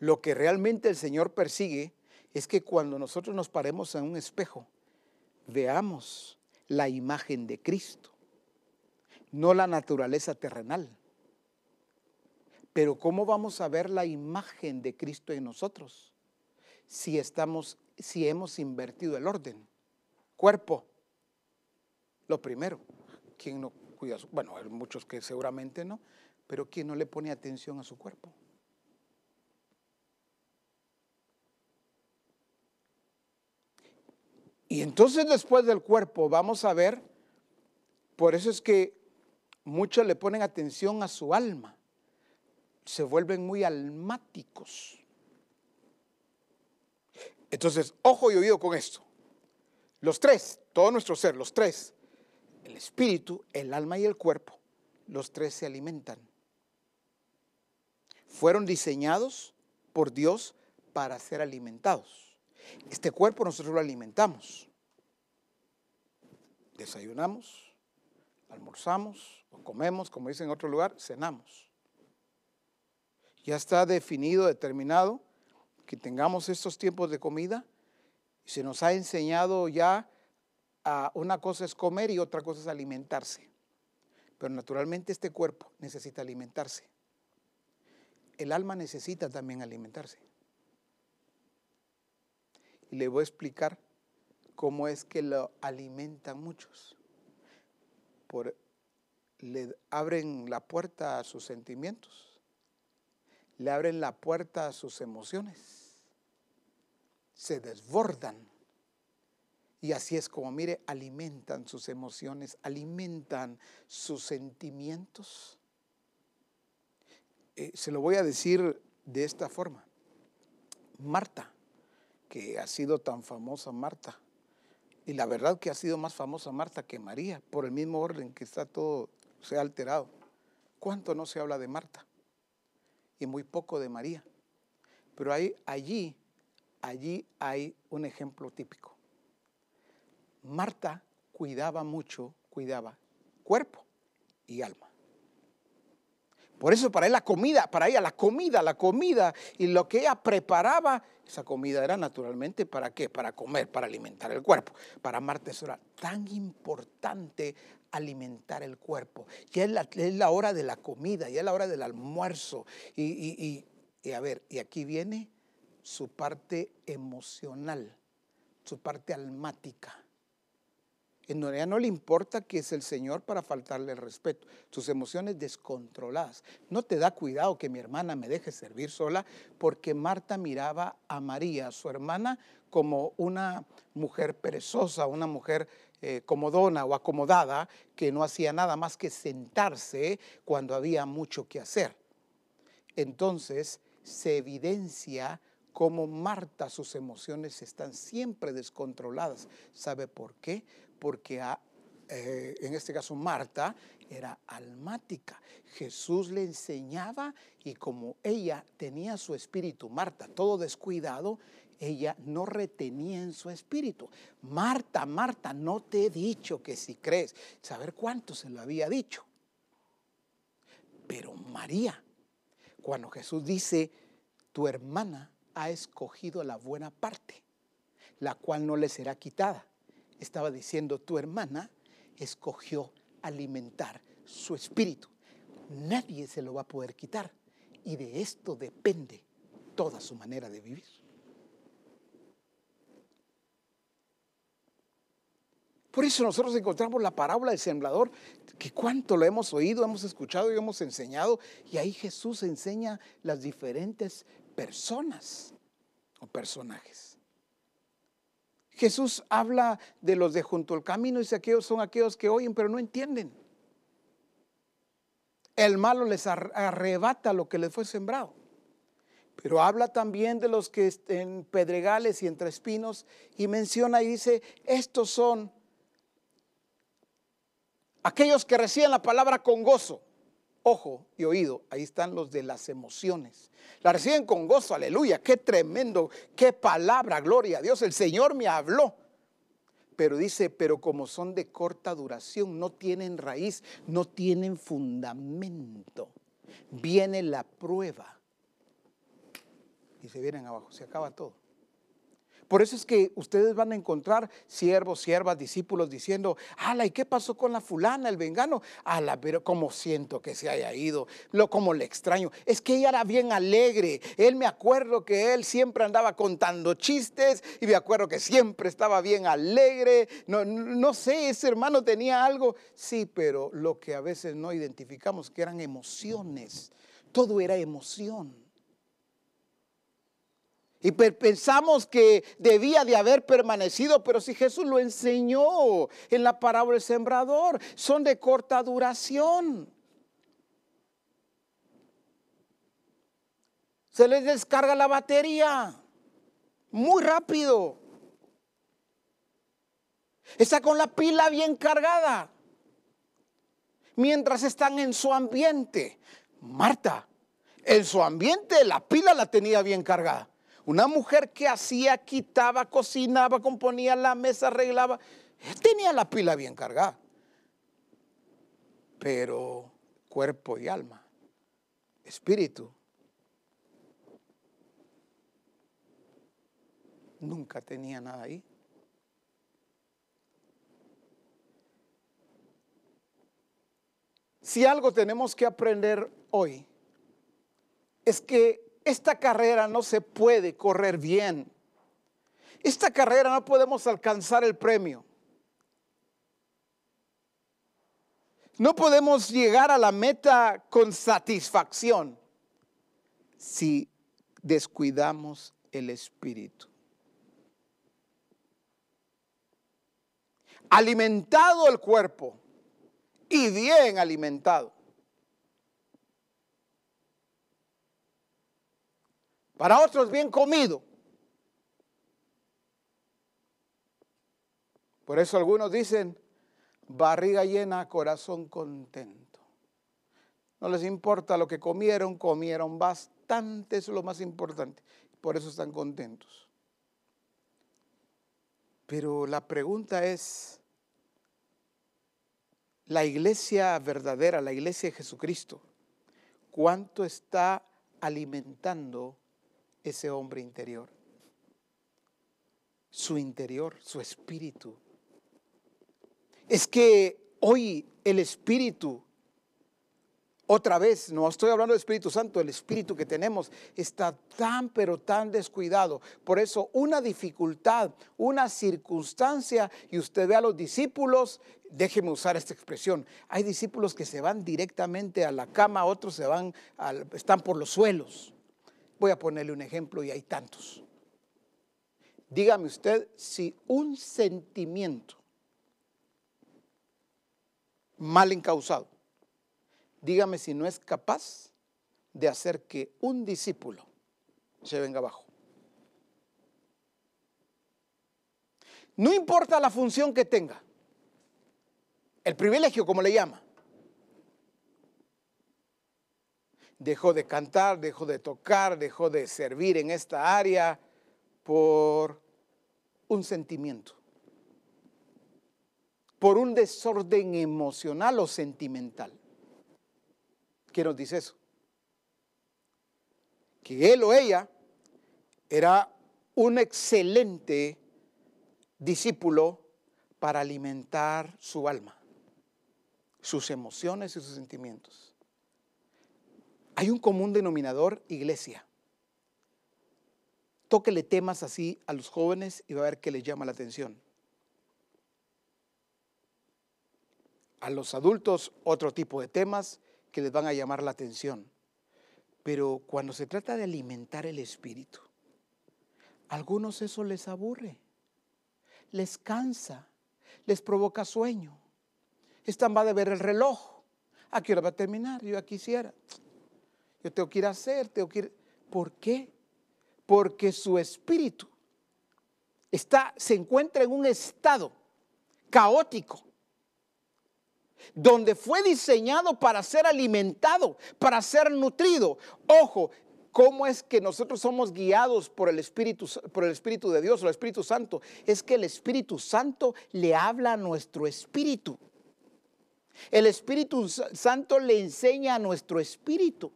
Lo que realmente el Señor persigue es que cuando nosotros nos paremos en un espejo, veamos la imagen de Cristo, no la naturaleza terrenal. Pero ¿cómo vamos a ver la imagen de Cristo en nosotros si estamos si hemos invertido el orden? Cuerpo, Lo primero, ¿quién no cuida Bueno, hay muchos que seguramente no, pero ¿quién no le pone atención a su cuerpo? Y entonces después del cuerpo vamos a ver, por eso es que muchos le ponen atención a su alma, se vuelven muy almáticos. Entonces, ojo y oído con esto. Los tres, todo nuestro ser, los tres, el espíritu, el alma y el cuerpo, los tres se alimentan. Fueron diseñados por Dios para ser alimentados. Este cuerpo nosotros lo alimentamos. Desayunamos, almorzamos o comemos, como dicen en otro lugar, cenamos. Ya está definido, determinado que tengamos estos tiempos de comida se nos ha enseñado ya una cosa es comer y otra cosa es alimentarse. Pero naturalmente este cuerpo necesita alimentarse. El alma necesita también alimentarse. Y le voy a explicar cómo es que lo alimentan muchos. Por, le abren la puerta a sus sentimientos, le abren la puerta a sus emociones, se desbordan. Y así es como, mire, alimentan sus emociones, alimentan sus sentimientos. Eh, se lo voy a decir de esta forma. Marta que ha sido tan famosa Marta. Y la verdad que ha sido más famosa Marta que María, por el mismo orden que está todo, se ha alterado. ¿Cuánto no se habla de Marta? Y muy poco de María. Pero hay, allí, allí hay un ejemplo típico. Marta cuidaba mucho, cuidaba cuerpo y alma. Por eso para él la comida, para ella la comida, la comida y lo que ella preparaba, esa comida era naturalmente para qué? Para comer, para alimentar el cuerpo. Para Marta eso era tan importante alimentar el cuerpo. Ya es la, hora de la comida, ya es la hora del almuerzo. Y a ver, y aquí viene su parte emocional, su parte almática en donde no le importa que es el Señor para faltarle el respeto. Sus emociones descontroladas. No te da cuidado que mi hermana me deje servir sola porque Marta miraba a María, su hermana, como una mujer perezosa, una mujer eh, comodona o acomodada que no hacía nada más que sentarse cuando había mucho que hacer. Entonces se evidencia cómo Marta sus emociones están siempre descontroladas. ¿Sabe por qué? Porque eh, en este caso Marta era almática. Jesús le enseñaba y como ella tenía su espíritu, Marta, todo descuidado, ella no retenía en su espíritu. Marta, Marta, no te he dicho que si crees, saber cuánto se lo había dicho. Pero María, cuando Jesús dice, tu hermana ha escogido la buena parte, la cual no le será quitada estaba diciendo, tu hermana escogió alimentar su espíritu. Nadie se lo va a poder quitar. Y de esto depende toda su manera de vivir. Por eso nosotros encontramos la parábola del sembrador, que cuánto lo hemos oído, hemos escuchado y hemos enseñado, y ahí Jesús enseña las diferentes personas o personajes. Jesús habla de los de junto al camino y dice aquellos son aquellos que oyen pero no entienden. El malo les arrebata lo que les fue sembrado. Pero habla también de los que estén pedregales y entre espinos y menciona y dice, estos son aquellos que reciben la palabra con gozo ojo y oído, ahí están los de las emociones. La reciben con gozo, aleluya, qué tremendo, qué palabra, gloria a Dios, el Señor me habló. Pero dice, pero como son de corta duración, no tienen raíz, no tienen fundamento. Viene la prueba. Y se vienen abajo, se acaba todo. Por eso es que ustedes van a encontrar siervos, siervas, discípulos diciendo, ala, ¿y qué pasó con la fulana, el vengano? Ala, pero cómo siento que se haya ido, lo como le extraño. Es que ella era bien alegre. Él me acuerdo que él siempre andaba contando chistes y me acuerdo que siempre estaba bien alegre. No, no sé, ese hermano tenía algo. Sí, pero lo que a veces no identificamos que eran emociones. Todo era emoción. Y pensamos que debía de haber permanecido, pero si Jesús lo enseñó en la parábola del sembrador, son de corta duración. Se les descarga la batería muy rápido. Está con la pila bien cargada. Mientras están en su ambiente. Marta, en su ambiente la pila la tenía bien cargada. Una mujer que hacía, quitaba, cocinaba, componía la mesa, arreglaba. Tenía la pila bien cargada. Pero cuerpo y alma, espíritu, nunca tenía nada ahí. Si algo tenemos que aprender hoy, es que esta carrera no se puede correr bien. Esta carrera no podemos alcanzar el premio. No podemos llegar a la meta con satisfacción si descuidamos el espíritu. Alimentado el cuerpo y bien alimentado Para otros bien comido. Por eso algunos dicen, barriga llena, corazón contento. No les importa lo que comieron, comieron bastante, eso es lo más importante. Por eso están contentos. Pero la pregunta es, la iglesia verdadera, la iglesia de Jesucristo, ¿cuánto está alimentando ese hombre interior. Su interior, su espíritu. Es que hoy el espíritu, otra vez, no estoy hablando del Espíritu Santo, el espíritu que tenemos está tan, pero tan descuidado. Por eso una dificultad, una circunstancia, y usted ve a los discípulos, déjeme usar esta expresión, hay discípulos que se van directamente a la cama, otros se van, están por los suelos. Voy a ponerle un ejemplo y hay tantos. Dígame usted si un sentimiento mal encausado, dígame si no es capaz de hacer que un discípulo se venga abajo. No importa la función que tenga, el privilegio como le llama, dejó de cantar, dejó de tocar, dejó de servir en esta área por un sentimiento, por un desorden emocional o sentimental. ¿Qué nos dice eso? Que él o ella era un excelente discípulo para alimentar su alma, sus emociones y sus sentimientos. Hay un común denominador, iglesia. Tóquele temas así a los jóvenes y va a ver qué les llama la atención. A los adultos otro tipo de temas que les van a llamar la atención. Pero cuando se trata de alimentar el espíritu, a algunos eso les aburre, les cansa, les provoca sueño. Están va de ver el reloj. ¿A qué hora va a terminar? Yo ya quisiera. Yo tengo que ir a hacer, tengo que ir. ¿Por qué? Porque su espíritu está, se encuentra en un estado caótico, donde fue diseñado para ser alimentado, para ser nutrido. Ojo, ¿cómo es que nosotros somos guiados por el Espíritu, por el Espíritu de Dios el Espíritu Santo? Es que el Espíritu Santo le habla a nuestro espíritu. El Espíritu Santo le enseña a nuestro espíritu.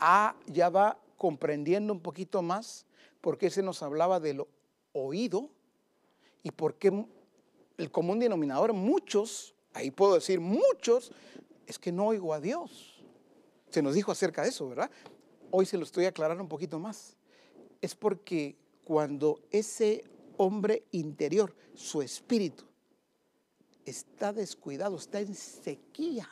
Ah, ya va comprendiendo un poquito más por qué se nos hablaba de lo oído y por qué el común denominador, muchos, ahí puedo decir muchos, es que no oigo a Dios. Se nos dijo acerca de eso, ¿verdad? Hoy se lo estoy aclarando un poquito más. Es porque cuando ese hombre interior, su espíritu, está descuidado, está en sequía.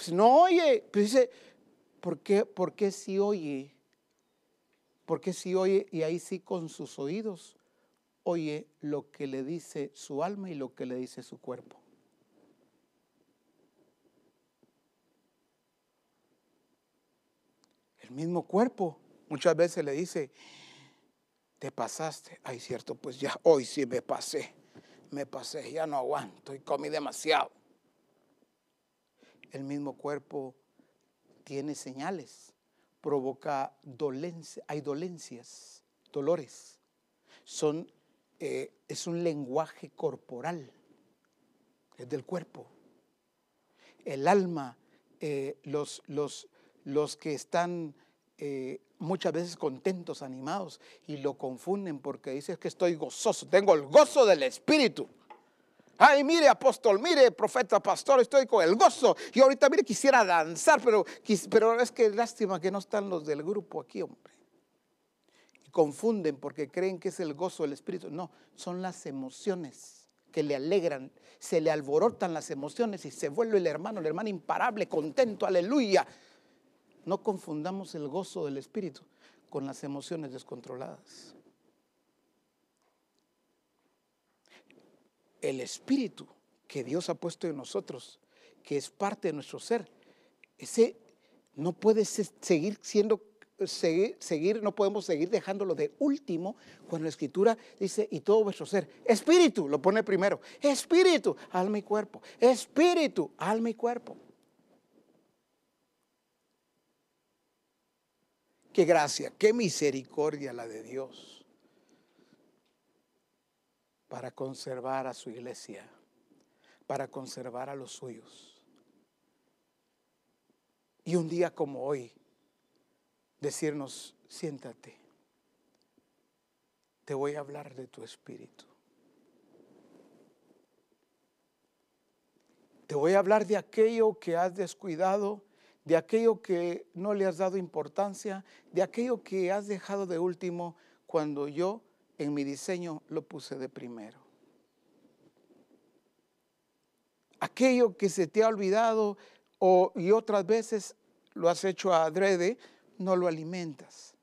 Pues no oye, pues dice, ¿por qué, ¿por qué si oye? ¿Por qué si oye y ahí sí con sus oídos oye lo que le dice su alma y lo que le dice su cuerpo? El mismo cuerpo muchas veces le dice, te pasaste. Ay, cierto, pues ya hoy sí me pasé. Me pasé, ya no aguanto y comí demasiado. El mismo cuerpo tiene señales, provoca dolencia, hay dolencias, dolores. Son, eh, es un lenguaje corporal, es del cuerpo. El alma, eh, los, los, los que están eh, muchas veces contentos, animados, y lo confunden porque dices que estoy gozoso, tengo el gozo del Espíritu. Ay, mire, apóstol, mire, profeta, pastor, estoy con el gozo. Y ahorita, mire, quisiera danzar, pero, pero es que lástima que no están los del grupo aquí, hombre. Y confunden porque creen que es el gozo del Espíritu. No, son las emociones que le alegran, se le alborotan las emociones y se vuelve el hermano, el hermano imparable, contento, aleluya. No confundamos el gozo del Espíritu con las emociones descontroladas. El Espíritu que Dios ha puesto en nosotros, que es parte de nuestro ser, ese no puede seguir siendo Seguir, seguir, no podemos seguir dejándolo de último cuando la escritura dice, y todo vuestro ser, espíritu, lo pone primero, espíritu, alma y cuerpo, espíritu, alma y cuerpo. Qué gracia, qué misericordia la de Dios para conservar a su iglesia, para conservar a los suyos. Y un día como hoy, decirnos, siéntate, te voy a hablar de tu espíritu. Te voy a hablar de aquello que has descuidado de aquello que no le has dado importancia, de aquello que has dejado de último cuando yo en mi diseño lo puse de primero. Aquello que se te ha olvidado o, y otras veces lo has hecho adrede, no lo alimentas.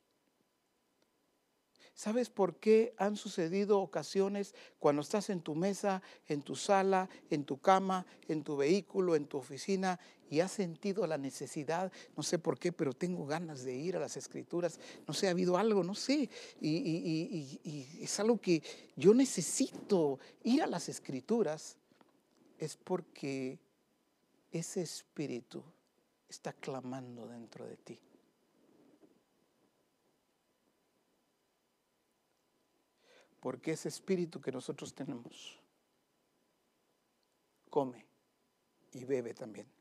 ¿Sabes por qué han sucedido ocasiones cuando estás en tu mesa, en tu sala, en tu cama, en tu vehículo, en tu oficina y has sentido la necesidad, no sé por qué, pero tengo ganas de ir a las escrituras, no sé, ha habido algo, no sé, y, y es algo que yo necesito ir a las escrituras, es porque ese espíritu está clamando dentro de ti. porque ese espíritu que nosotros tenemos come y bebe también.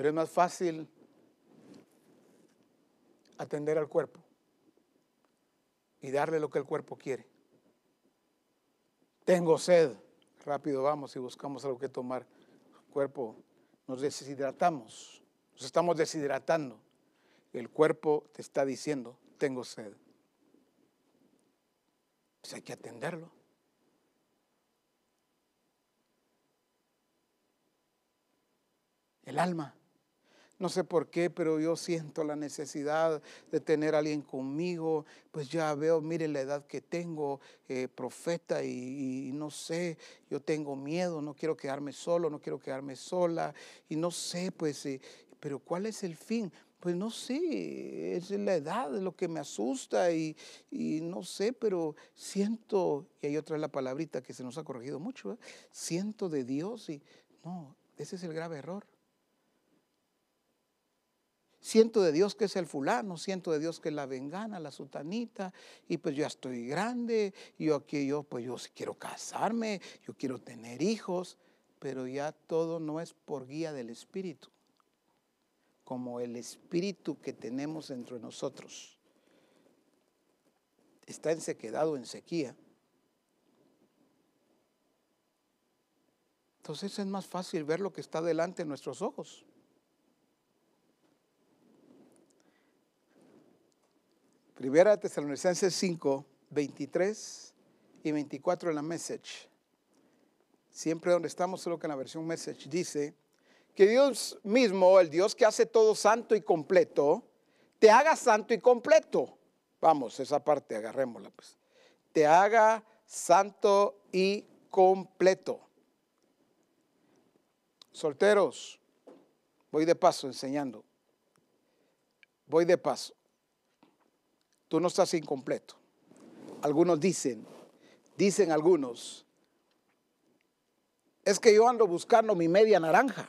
Pero es más fácil atender al cuerpo y darle lo que el cuerpo quiere. Tengo sed, rápido vamos y buscamos algo que tomar. El cuerpo, nos deshidratamos, nos estamos deshidratando el cuerpo te está diciendo, tengo sed. Pues hay que atenderlo. El alma. No sé por qué, pero yo siento la necesidad de tener a alguien conmigo. Pues ya veo, mire la edad que tengo, eh, profeta, y, no sé, yo tengo miedo, no quiero quedarme solo, no quiero quedarme sola, y no sé, pues, eh, pero ¿cuál es el fin? Pues no sé, es la edad lo que me asusta y, no sé, pero siento, y hay otra la palabrita que se nos ha corregido mucho, siento de Dios y no, ese es el grave error. Siento de Dios que es el fulano, siento de Dios que es la vengana, la sutanita, y pues ya estoy grande, yo aquí yo pues yo quiero casarme, yo quiero tener hijos, pero ya todo no es por guía del Espíritu, como el Espíritu que tenemos dentro de nosotros está en sequedad o en sequía. Entonces es más fácil ver lo que está delante de nuestros ojos. Primera Tesalonicenses 5, 23 y 24 en la message. Siempre donde estamos, solo que en la versión message dice que Dios mismo, el Dios que hace todo santo y completo, te haga santo y completo. Vamos, esa parte agarrémosla pues. Te haga santo y completo. Solteros, voy de paso enseñando. Voy de paso tú no estás incompleto. Algunos dicen, dicen algunos, es que yo ando buscando mi media naranja.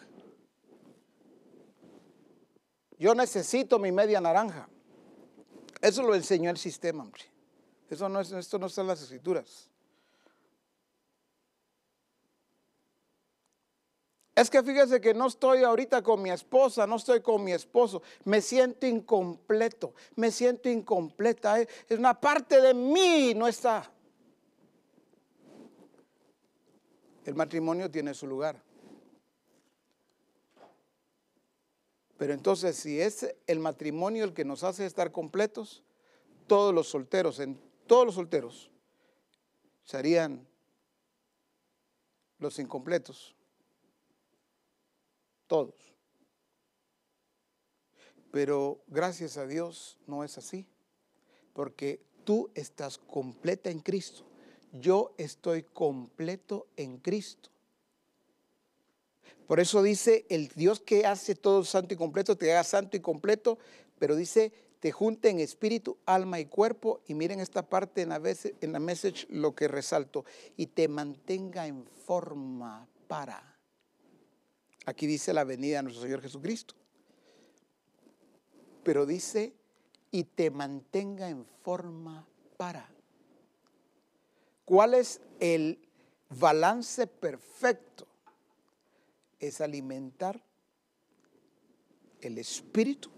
Yo necesito mi media naranja. Eso lo enseñó el sistema, hombre. Eso no es, esto no está en las escrituras. Es que fíjese que no estoy ahorita con mi esposa, no estoy con mi esposo. Me siento incompleto, me siento incompleta. Es una parte de mí, no está. El matrimonio tiene su lugar. Pero entonces, si es el matrimonio el que nos hace estar completos, todos los solteros, en todos los solteros, serían los incompletos todos. Pero gracias a Dios no es así, porque tú estás completa en Cristo. Yo estoy completo en Cristo. Por eso dice el Dios que hace todo santo y completo, te haga santo y completo, pero dice, te junte en espíritu, alma y cuerpo. Y miren esta parte en la, en la message lo que resalto, y te mantenga en forma para Aquí dice la venida de nuestro Señor Jesucristo. Pero dice, y te mantenga en forma para. ¿Cuál es el balance perfecto? Es alimentar el espíritu,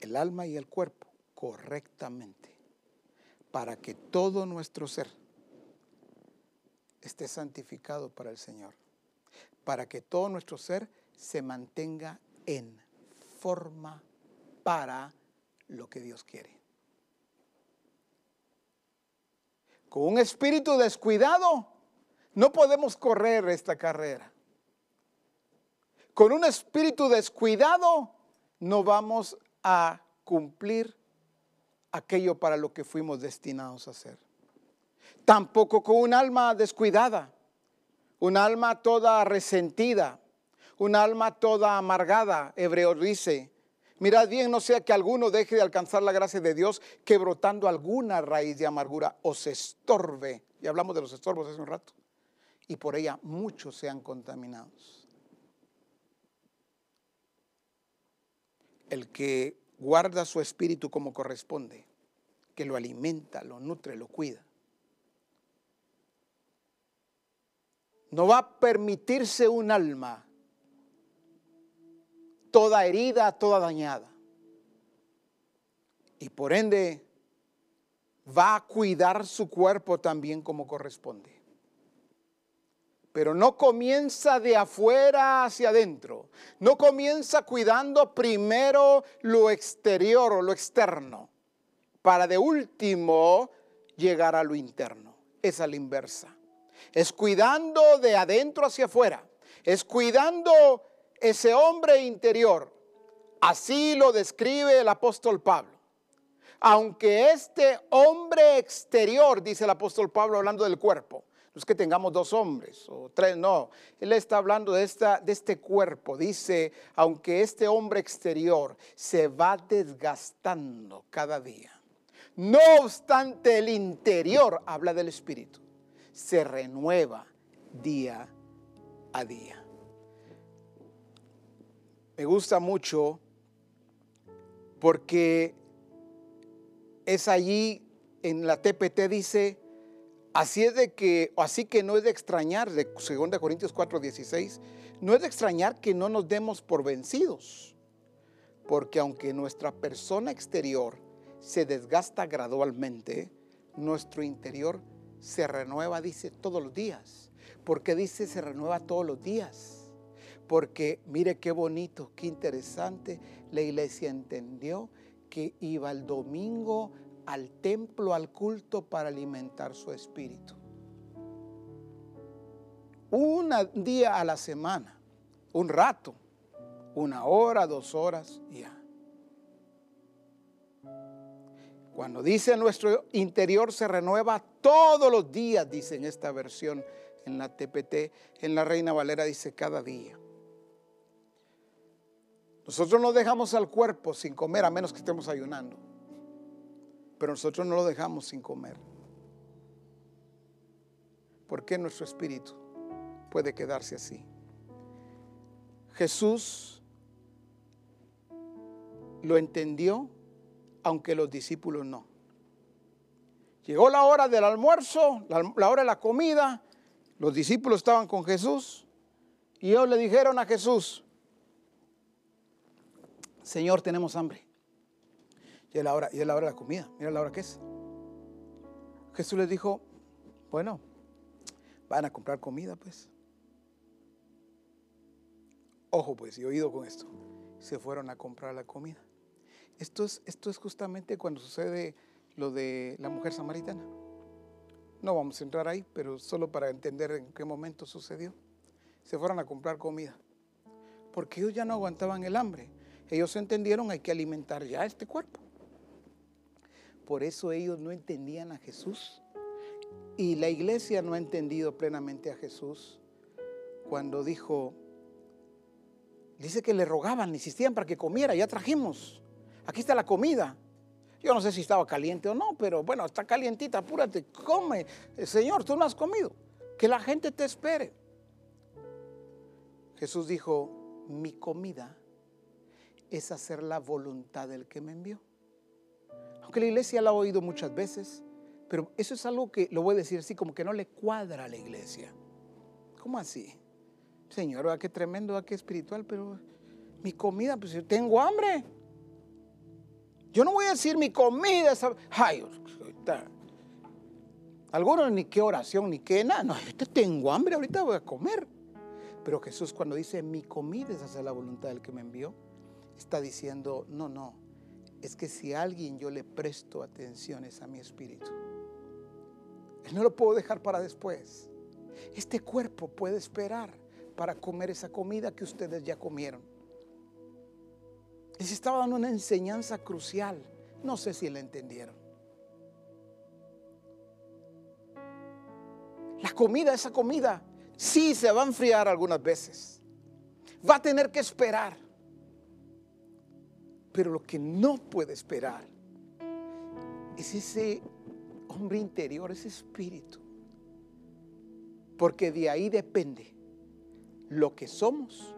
el alma y el cuerpo correctamente para que todo nuestro ser esté santificado para el Señor para que todo nuestro ser se mantenga en forma para lo que Dios quiere. Con un espíritu descuidado no podemos correr esta carrera. Con un espíritu descuidado no vamos a cumplir aquello para lo que fuimos destinados a hacer. Tampoco con un alma descuidada un alma toda resentida, un alma toda amargada, Hebreo dice. Mirad bien, no sea que alguno deje de alcanzar la gracia de Dios que brotando alguna raíz de amargura os estorbe. Y hablamos de los estorbos hace un rato. Y por ella muchos sean contaminados. El que guarda su espíritu como corresponde, que lo alimenta, lo nutre, lo cuida no va a permitirse un alma toda herida, toda dañada. Y por ende va a cuidar su cuerpo también como corresponde. Pero no comienza de afuera hacia adentro. No comienza cuidando primero lo exterior o lo externo, para de último llegar a lo interno. Es a la inversa es cuidando de adentro hacia afuera, es cuidando ese hombre interior. Así lo describe el apóstol Pablo. Aunque este hombre exterior, dice el apóstol Pablo hablando del cuerpo, no es que tengamos dos hombres o tres, no. Él está hablando de, esta, de este cuerpo. Dice, aunque este hombre exterior se va desgastando cada día. No obstante, el interior habla del espíritu se renueva día a día. me gusta mucho porque es allí en la TPT dice, así es de que, así que no es de extrañar, de 2 Corintios 4, 16, no es de extrañar que no nos demos por vencidos, porque aunque nuestra persona exterior se desgasta gradualmente, nuestro interior se renueva, dice, todos los días. porque dice se renueva todos los días? Porque mire qué bonito, qué interesante, la iglesia entendió que iba el domingo al templo, al culto para alimentar su espíritu. Un día a la semana, un rato, una hora, dos horas, ya. Cuando dice nuestro interior se renueva todos los días, dice en esta versión, en la TPT, en la Reina Valera dice cada día. Nosotros no dejamos al cuerpo sin comer a menos que estemos ayunando. Pero nosotros no lo dejamos sin comer. ¿Por qué nuestro espíritu puede quedarse así? Jesús lo entendió, aunque los discípulos no. Llegó la hora del almuerzo, la, hora de la comida, los discípulos estaban con Jesús y ellos le dijeron a Jesús, Señor, tenemos hambre. Y es la hora, y es la hora de la comida. Mira la hora que es. Jesús les dijo, bueno, van a comprar comida, pues. Ojo, pues, y oído con esto. Se fueron a comprar la comida. Esto es, esto es justamente cuando sucede lo de la mujer samaritana. No vamos a entrar ahí, pero solo para entender en qué momento sucedió. Se fueron a comprar comida. Porque ellos ya no aguantaban el hambre. Ellos entendieron hay que alimentar ya este cuerpo. Por eso ellos no entendían a Jesús. Y la iglesia no ha entendido plenamente a Jesús cuando dijo, dice que le rogaban, insistían para que comiera, ya trajimos, aquí está la comida. Yo no sé si estaba caliente o no, pero bueno, está calientita, apúrate, come. Señor, tú no has comido, que la gente te espere. Jesús dijo, mi comida es hacer la voluntad del que me envió. Aunque la iglesia la ha oído muchas veces, pero eso es algo que, lo voy a decir así, como que no le cuadra a la iglesia. ¿Cómo así? Señor, qué tremendo, qué espiritual, pero mi comida, pues yo tengo hambre. Yo no voy a decir mi comida. Ay, algunos ni qué oración, ni qué nada. No, yo tengo hambre, ahorita voy a comer. Pero Jesús cuando dice mi comida es hacer la voluntad del que me envió, está diciendo, no, no, es que si a alguien yo le presto atención es a mi espíritu. No lo puedo dejar para después. Este cuerpo puede esperar para comer esa comida que ustedes ya comieron. Les estaba dando una enseñanza crucial. No sé si la entendieron. La comida, esa comida, sí se va a enfriar algunas veces. Va a tener que esperar. Pero lo que no puede esperar es ese hombre interior, ese espíritu. Porque de ahí depende lo que somos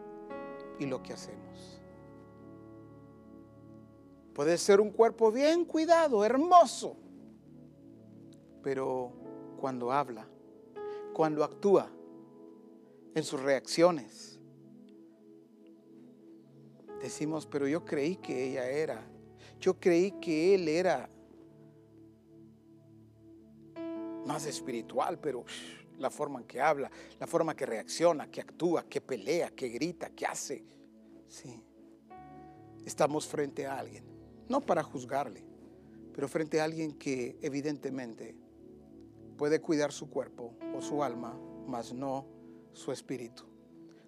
y lo que hacemos. Puede ser un cuerpo bien cuidado, hermoso, pero cuando habla, cuando actúa, en sus reacciones, decimos, pero yo creí que ella era, yo creí que él era más espiritual, pero la forma en que habla, la forma que reacciona, que actúa, que pelea, que grita, que hace. Sí. Estamos frente a alguien, no para juzgarle, pero frente a alguien que evidentemente puede cuidar su cuerpo o su alma, mas no su espíritu.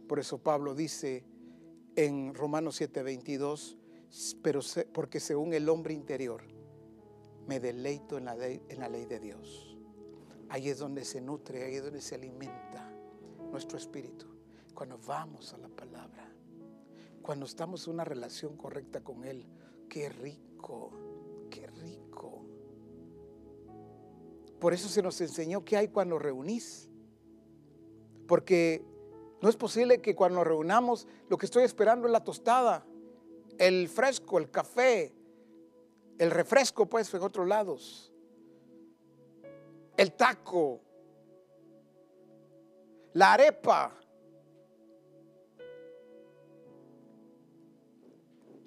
Por eso Pablo dice, en Romanos 7:22, pero porque según el hombre interior me deleito en la, en la ley de Dios. Ahí es donde se nutre, ahí es donde se alimenta nuestro espíritu. Cuando vamos a la palabra, cuando estamos en una relación correcta con Él, qué rico, qué rico. Por eso se nos enseñó que hay cuando reunís. Porque No es posible que cuando nos reunamos lo que estoy esperando es la tostada, el fresco, el café, el refresco, pues, en otros lados, el taco, la arepa,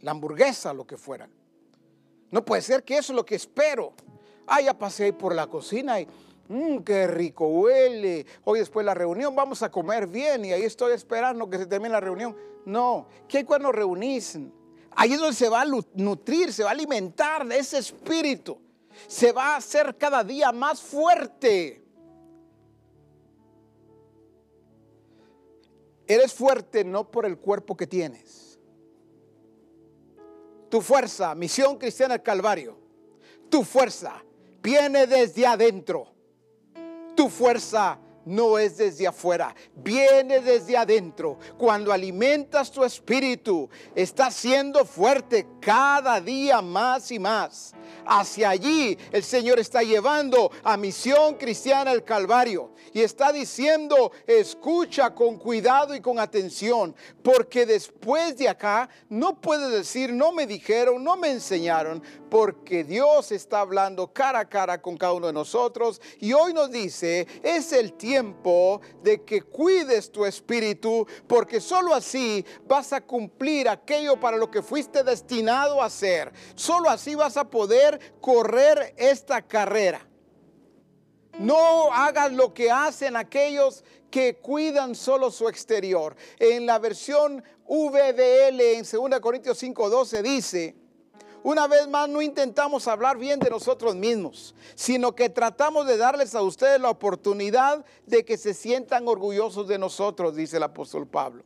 la hamburguesa, lo que fuera. No puede ser que eso es lo que espero. Ah, ya pasé por la cocina y mmm, qué rico huele. Hoy después de la reunión vamos a comer bien y ahí estoy esperando que se termine la reunión. No, ¿qué cuando reunís? Ahí es donde se va a nutrir, se va a alimentar de ese espíritu. Se va a hacer cada día más fuerte. Eres fuerte no por el cuerpo que tienes tu fuerza, misión cristiana del Calvario, tu fuerza viene desde adentro. Tu fuerza no es desde afuera, viene desde adentro. Cuando alimentas tu espíritu, estás siendo fuerte cada día más y más. Hacia allí el Señor está llevando a Misión Cristiana el Calvario y está diciendo, escucha con cuidado y con atención, porque después de acá no puede decir, no me dijeron, no me enseñaron, porque Dios está hablando cara a cara con cada uno de nosotros y hoy nos dice, es el tiempo de que cuides tu espíritu, porque sólo así vas a cumplir aquello para lo que fuiste destinado a hacer. Solo así vas a poder correr esta carrera. No hagas lo que hacen aquellos que cuidan solo su exterior. En la versión VDL en 2 Corintios 5:12 dice, una vez más no intentamos hablar bien de nosotros mismos, sino que tratamos de darles a ustedes la oportunidad de que se sientan orgullosos de nosotros, dice el apóstol Pablo.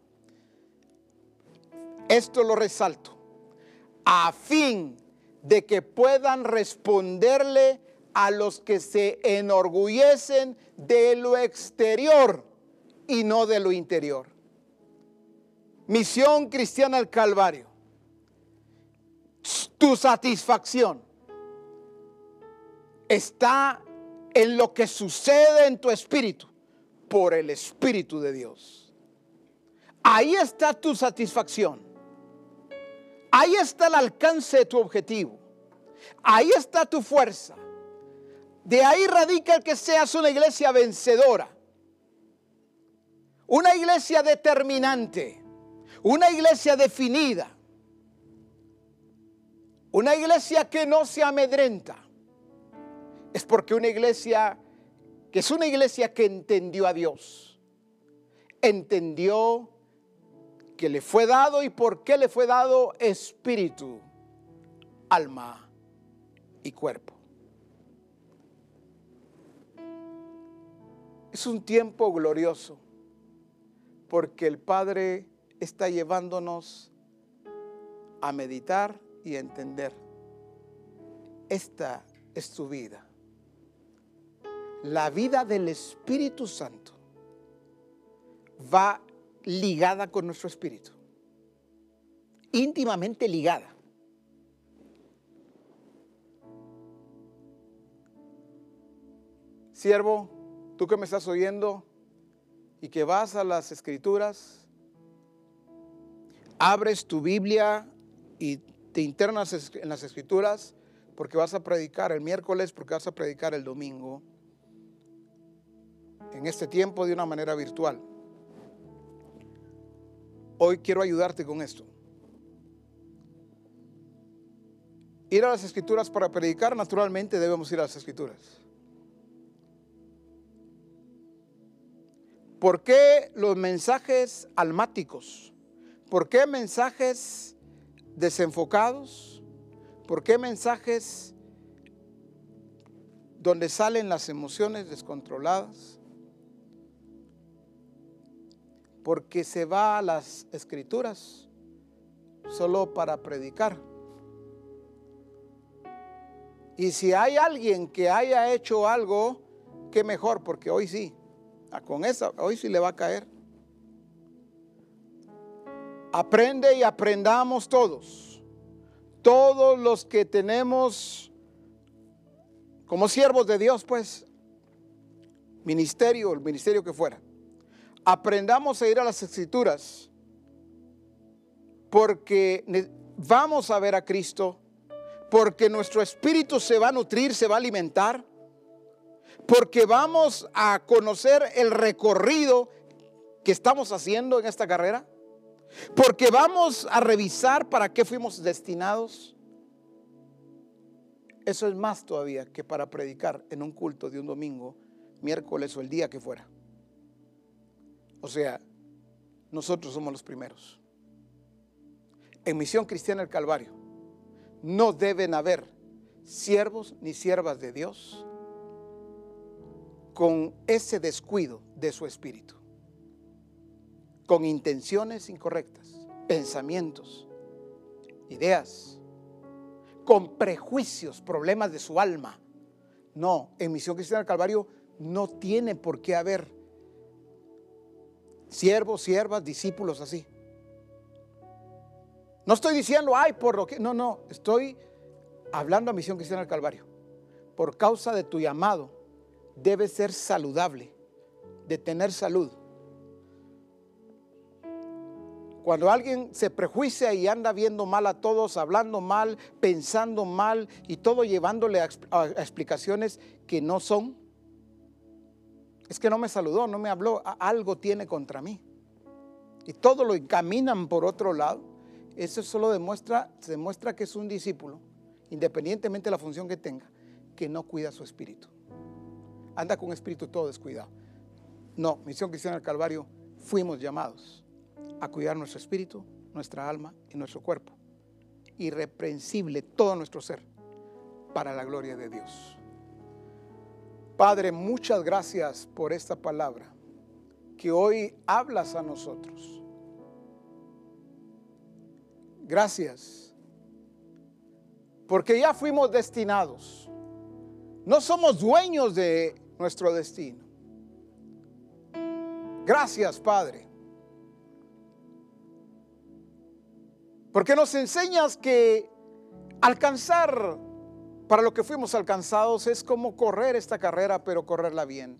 Esto lo resalto, a fin de que puedan responderle a los que se enorgullecen de lo exterior y no de lo interior. Misión cristiana al Calvario. Tu satisfacción está en lo que sucede en tu espíritu por el Espíritu de Dios. Ahí está tu satisfacción. Ahí está el alcance de tu objetivo. Ahí está tu fuerza. De ahí radica el que seas una iglesia vencedora. Una iglesia determinante. Una iglesia definida. Una iglesia que no se amedrenta. Es porque una iglesia que es una iglesia que entendió a Dios. Entendió que le fue dado y por qué le fue dado espíritu, alma y cuerpo. Es un tiempo glorioso porque el Padre está llevándonos a meditar y entender. Esta es tu vida. La vida del Espíritu Santo va ligada con nuestro espíritu. Íntimamente ligada. Siervo, tú que me estás oyendo y que vas a las escrituras, abres tu Biblia y te internas en las escrituras porque vas a predicar el miércoles, porque vas a predicar el domingo, en este tiempo de una manera virtual. Hoy quiero ayudarte con esto. Ir a las escrituras para predicar, naturalmente debemos ir a las escrituras. ¿Por qué los mensajes almáticos? ¿Por qué mensajes desenfocados? ¿Por qué mensajes donde salen las emociones descontroladas? Porque se va a las escrituras solo para predicar. Y si hay alguien que haya hecho algo, qué mejor, porque hoy sí. Con esa, hoy sí le va a caer. Aprende y aprendamos todos. Todos los que tenemos como siervos de Dios, pues, ministerio, el ministerio que fuera. aprendamos a ir a las escrituras porque vamos a ver a Cristo, porque nuestro espíritu se va a nutrir, se va a alimentar, porque vamos a conocer el recorrido que estamos haciendo en esta carrera, porque vamos a revisar para qué fuimos destinados. Eso es más todavía que para predicar en un culto de un domingo, miércoles o el día que fuera. O sea, nosotros somos los primeros. En Misión Cristiana del Calvario no deben haber siervos ni siervas de Dios con ese descuido de su espíritu, con intenciones incorrectas, pensamientos, ideas, con prejuicios, problemas de su alma. No, en Misión Cristiana del Calvario no tiene por qué haber siervos, siervas, discípulos así. No estoy diciendo, ay, por lo que. No, no, estoy hablando a Misión Cristiana del Calvario. Por causa de tu llamado, debe ser saludable, de tener salud. Cuando alguien se prejuicia y anda viendo mal a todos, hablando mal, pensando mal y todo llevándole a, explicaciones que no son, es que no me saludó, no me habló, algo tiene contra mí. Y todo lo encaminan por otro lado. Eso solo demuestra, demuestra que es un discípulo, independientemente de la función que tenga, que no cuida su espíritu. Anda con espíritu todo descuidado. No, Misión Cristiana del Calvario, fuimos llamados a cuidar nuestro espíritu, nuestra alma y nuestro cuerpo. Irreprensible todo nuestro ser para la gloria de Dios. Padre, muchas gracias por esta palabra que hoy hablas a nosotros. Gracias. Porque ya fuimos destinados. No somos dueños de nuestro destino. Gracias, Padre. Porque nos enseñas que alcanzar para lo que fuimos alcanzados es como correr esta carrera, pero correrla bien.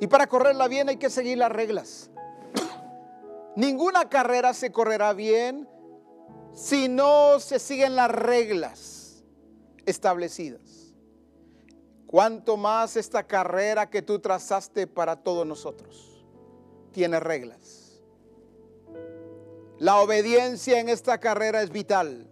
Y para correrla bien hay que seguir las reglas. (coughs) Ninguna carrera se correrá bien si no se siguen las reglas establecidas. Cuanto más esta carrera que tú trazaste para todos nosotros tiene reglas. La obediencia en esta carrera es vital.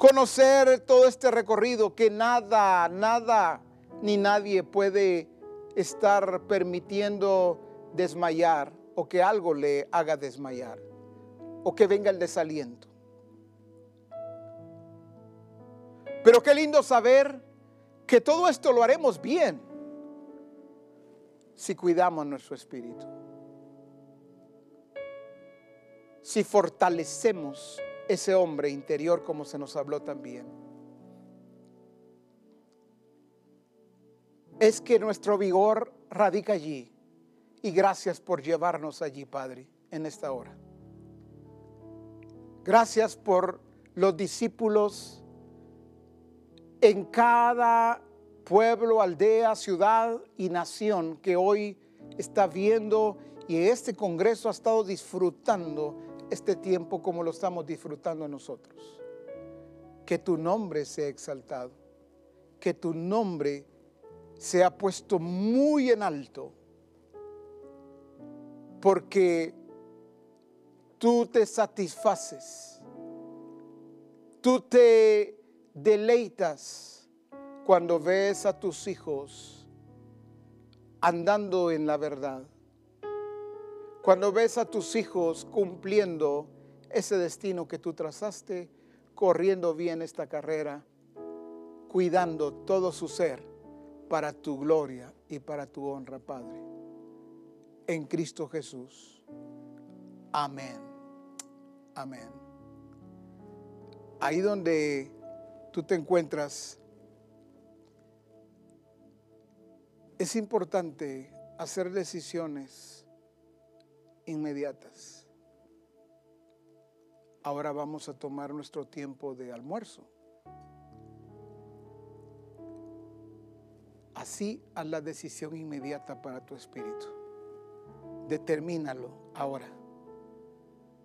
conocer todo este recorrido que nada, nada ni nadie puede estar permitiendo desmayar o que algo le haga desmayar o que venga el desaliento. Pero qué lindo saber que todo esto lo haremos bien si cuidamos nuestro espíritu. Si fortalecemos ese hombre interior como se nos habló también. Es que nuestro vigor radica allí. Y gracias por llevarnos allí, Padre, en esta hora. Gracias por los discípulos en cada pueblo, aldea, ciudad y nación que hoy está viendo y este Congreso ha estado disfrutando este tiempo como lo estamos disfrutando nosotros. Que tu nombre sea exaltado, que tu nombre sea puesto muy en alto, porque tú te satisfaces, tú te deleitas cuando ves a tus hijos andando en la verdad cuando ves a tus hijos cumpliendo ese destino que tú trazaste, corriendo bien esta carrera, cuidando todo su ser para tu gloria y para tu honra, Padre. En Cristo Jesús. Amén. Amén. Ahí donde tú te encuentras, es importante hacer decisiones inmediatas. Ahora vamos a tomar nuestro tiempo de almuerzo. Así haz la decisión inmediata para tu espíritu. Determínalo ahora.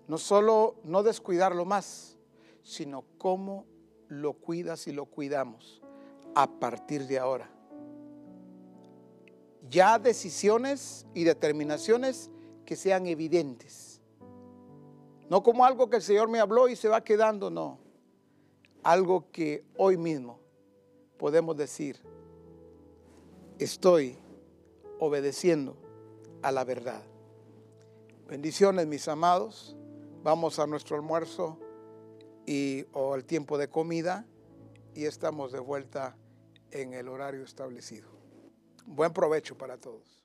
No solo no descuidarlo más, sino cómo lo cuidas y lo cuidamos a partir de ahora. Ya decisiones y determinaciones que sean evidentes. No como algo que el Señor me habló y se va quedando, no. Algo que hoy mismo podemos decir, estoy obedeciendo a la verdad. Bendiciones, mis amados. Vamos a nuestro almuerzo y o al tiempo de comida y estamos de vuelta en el horario establecido. Buen provecho para todos.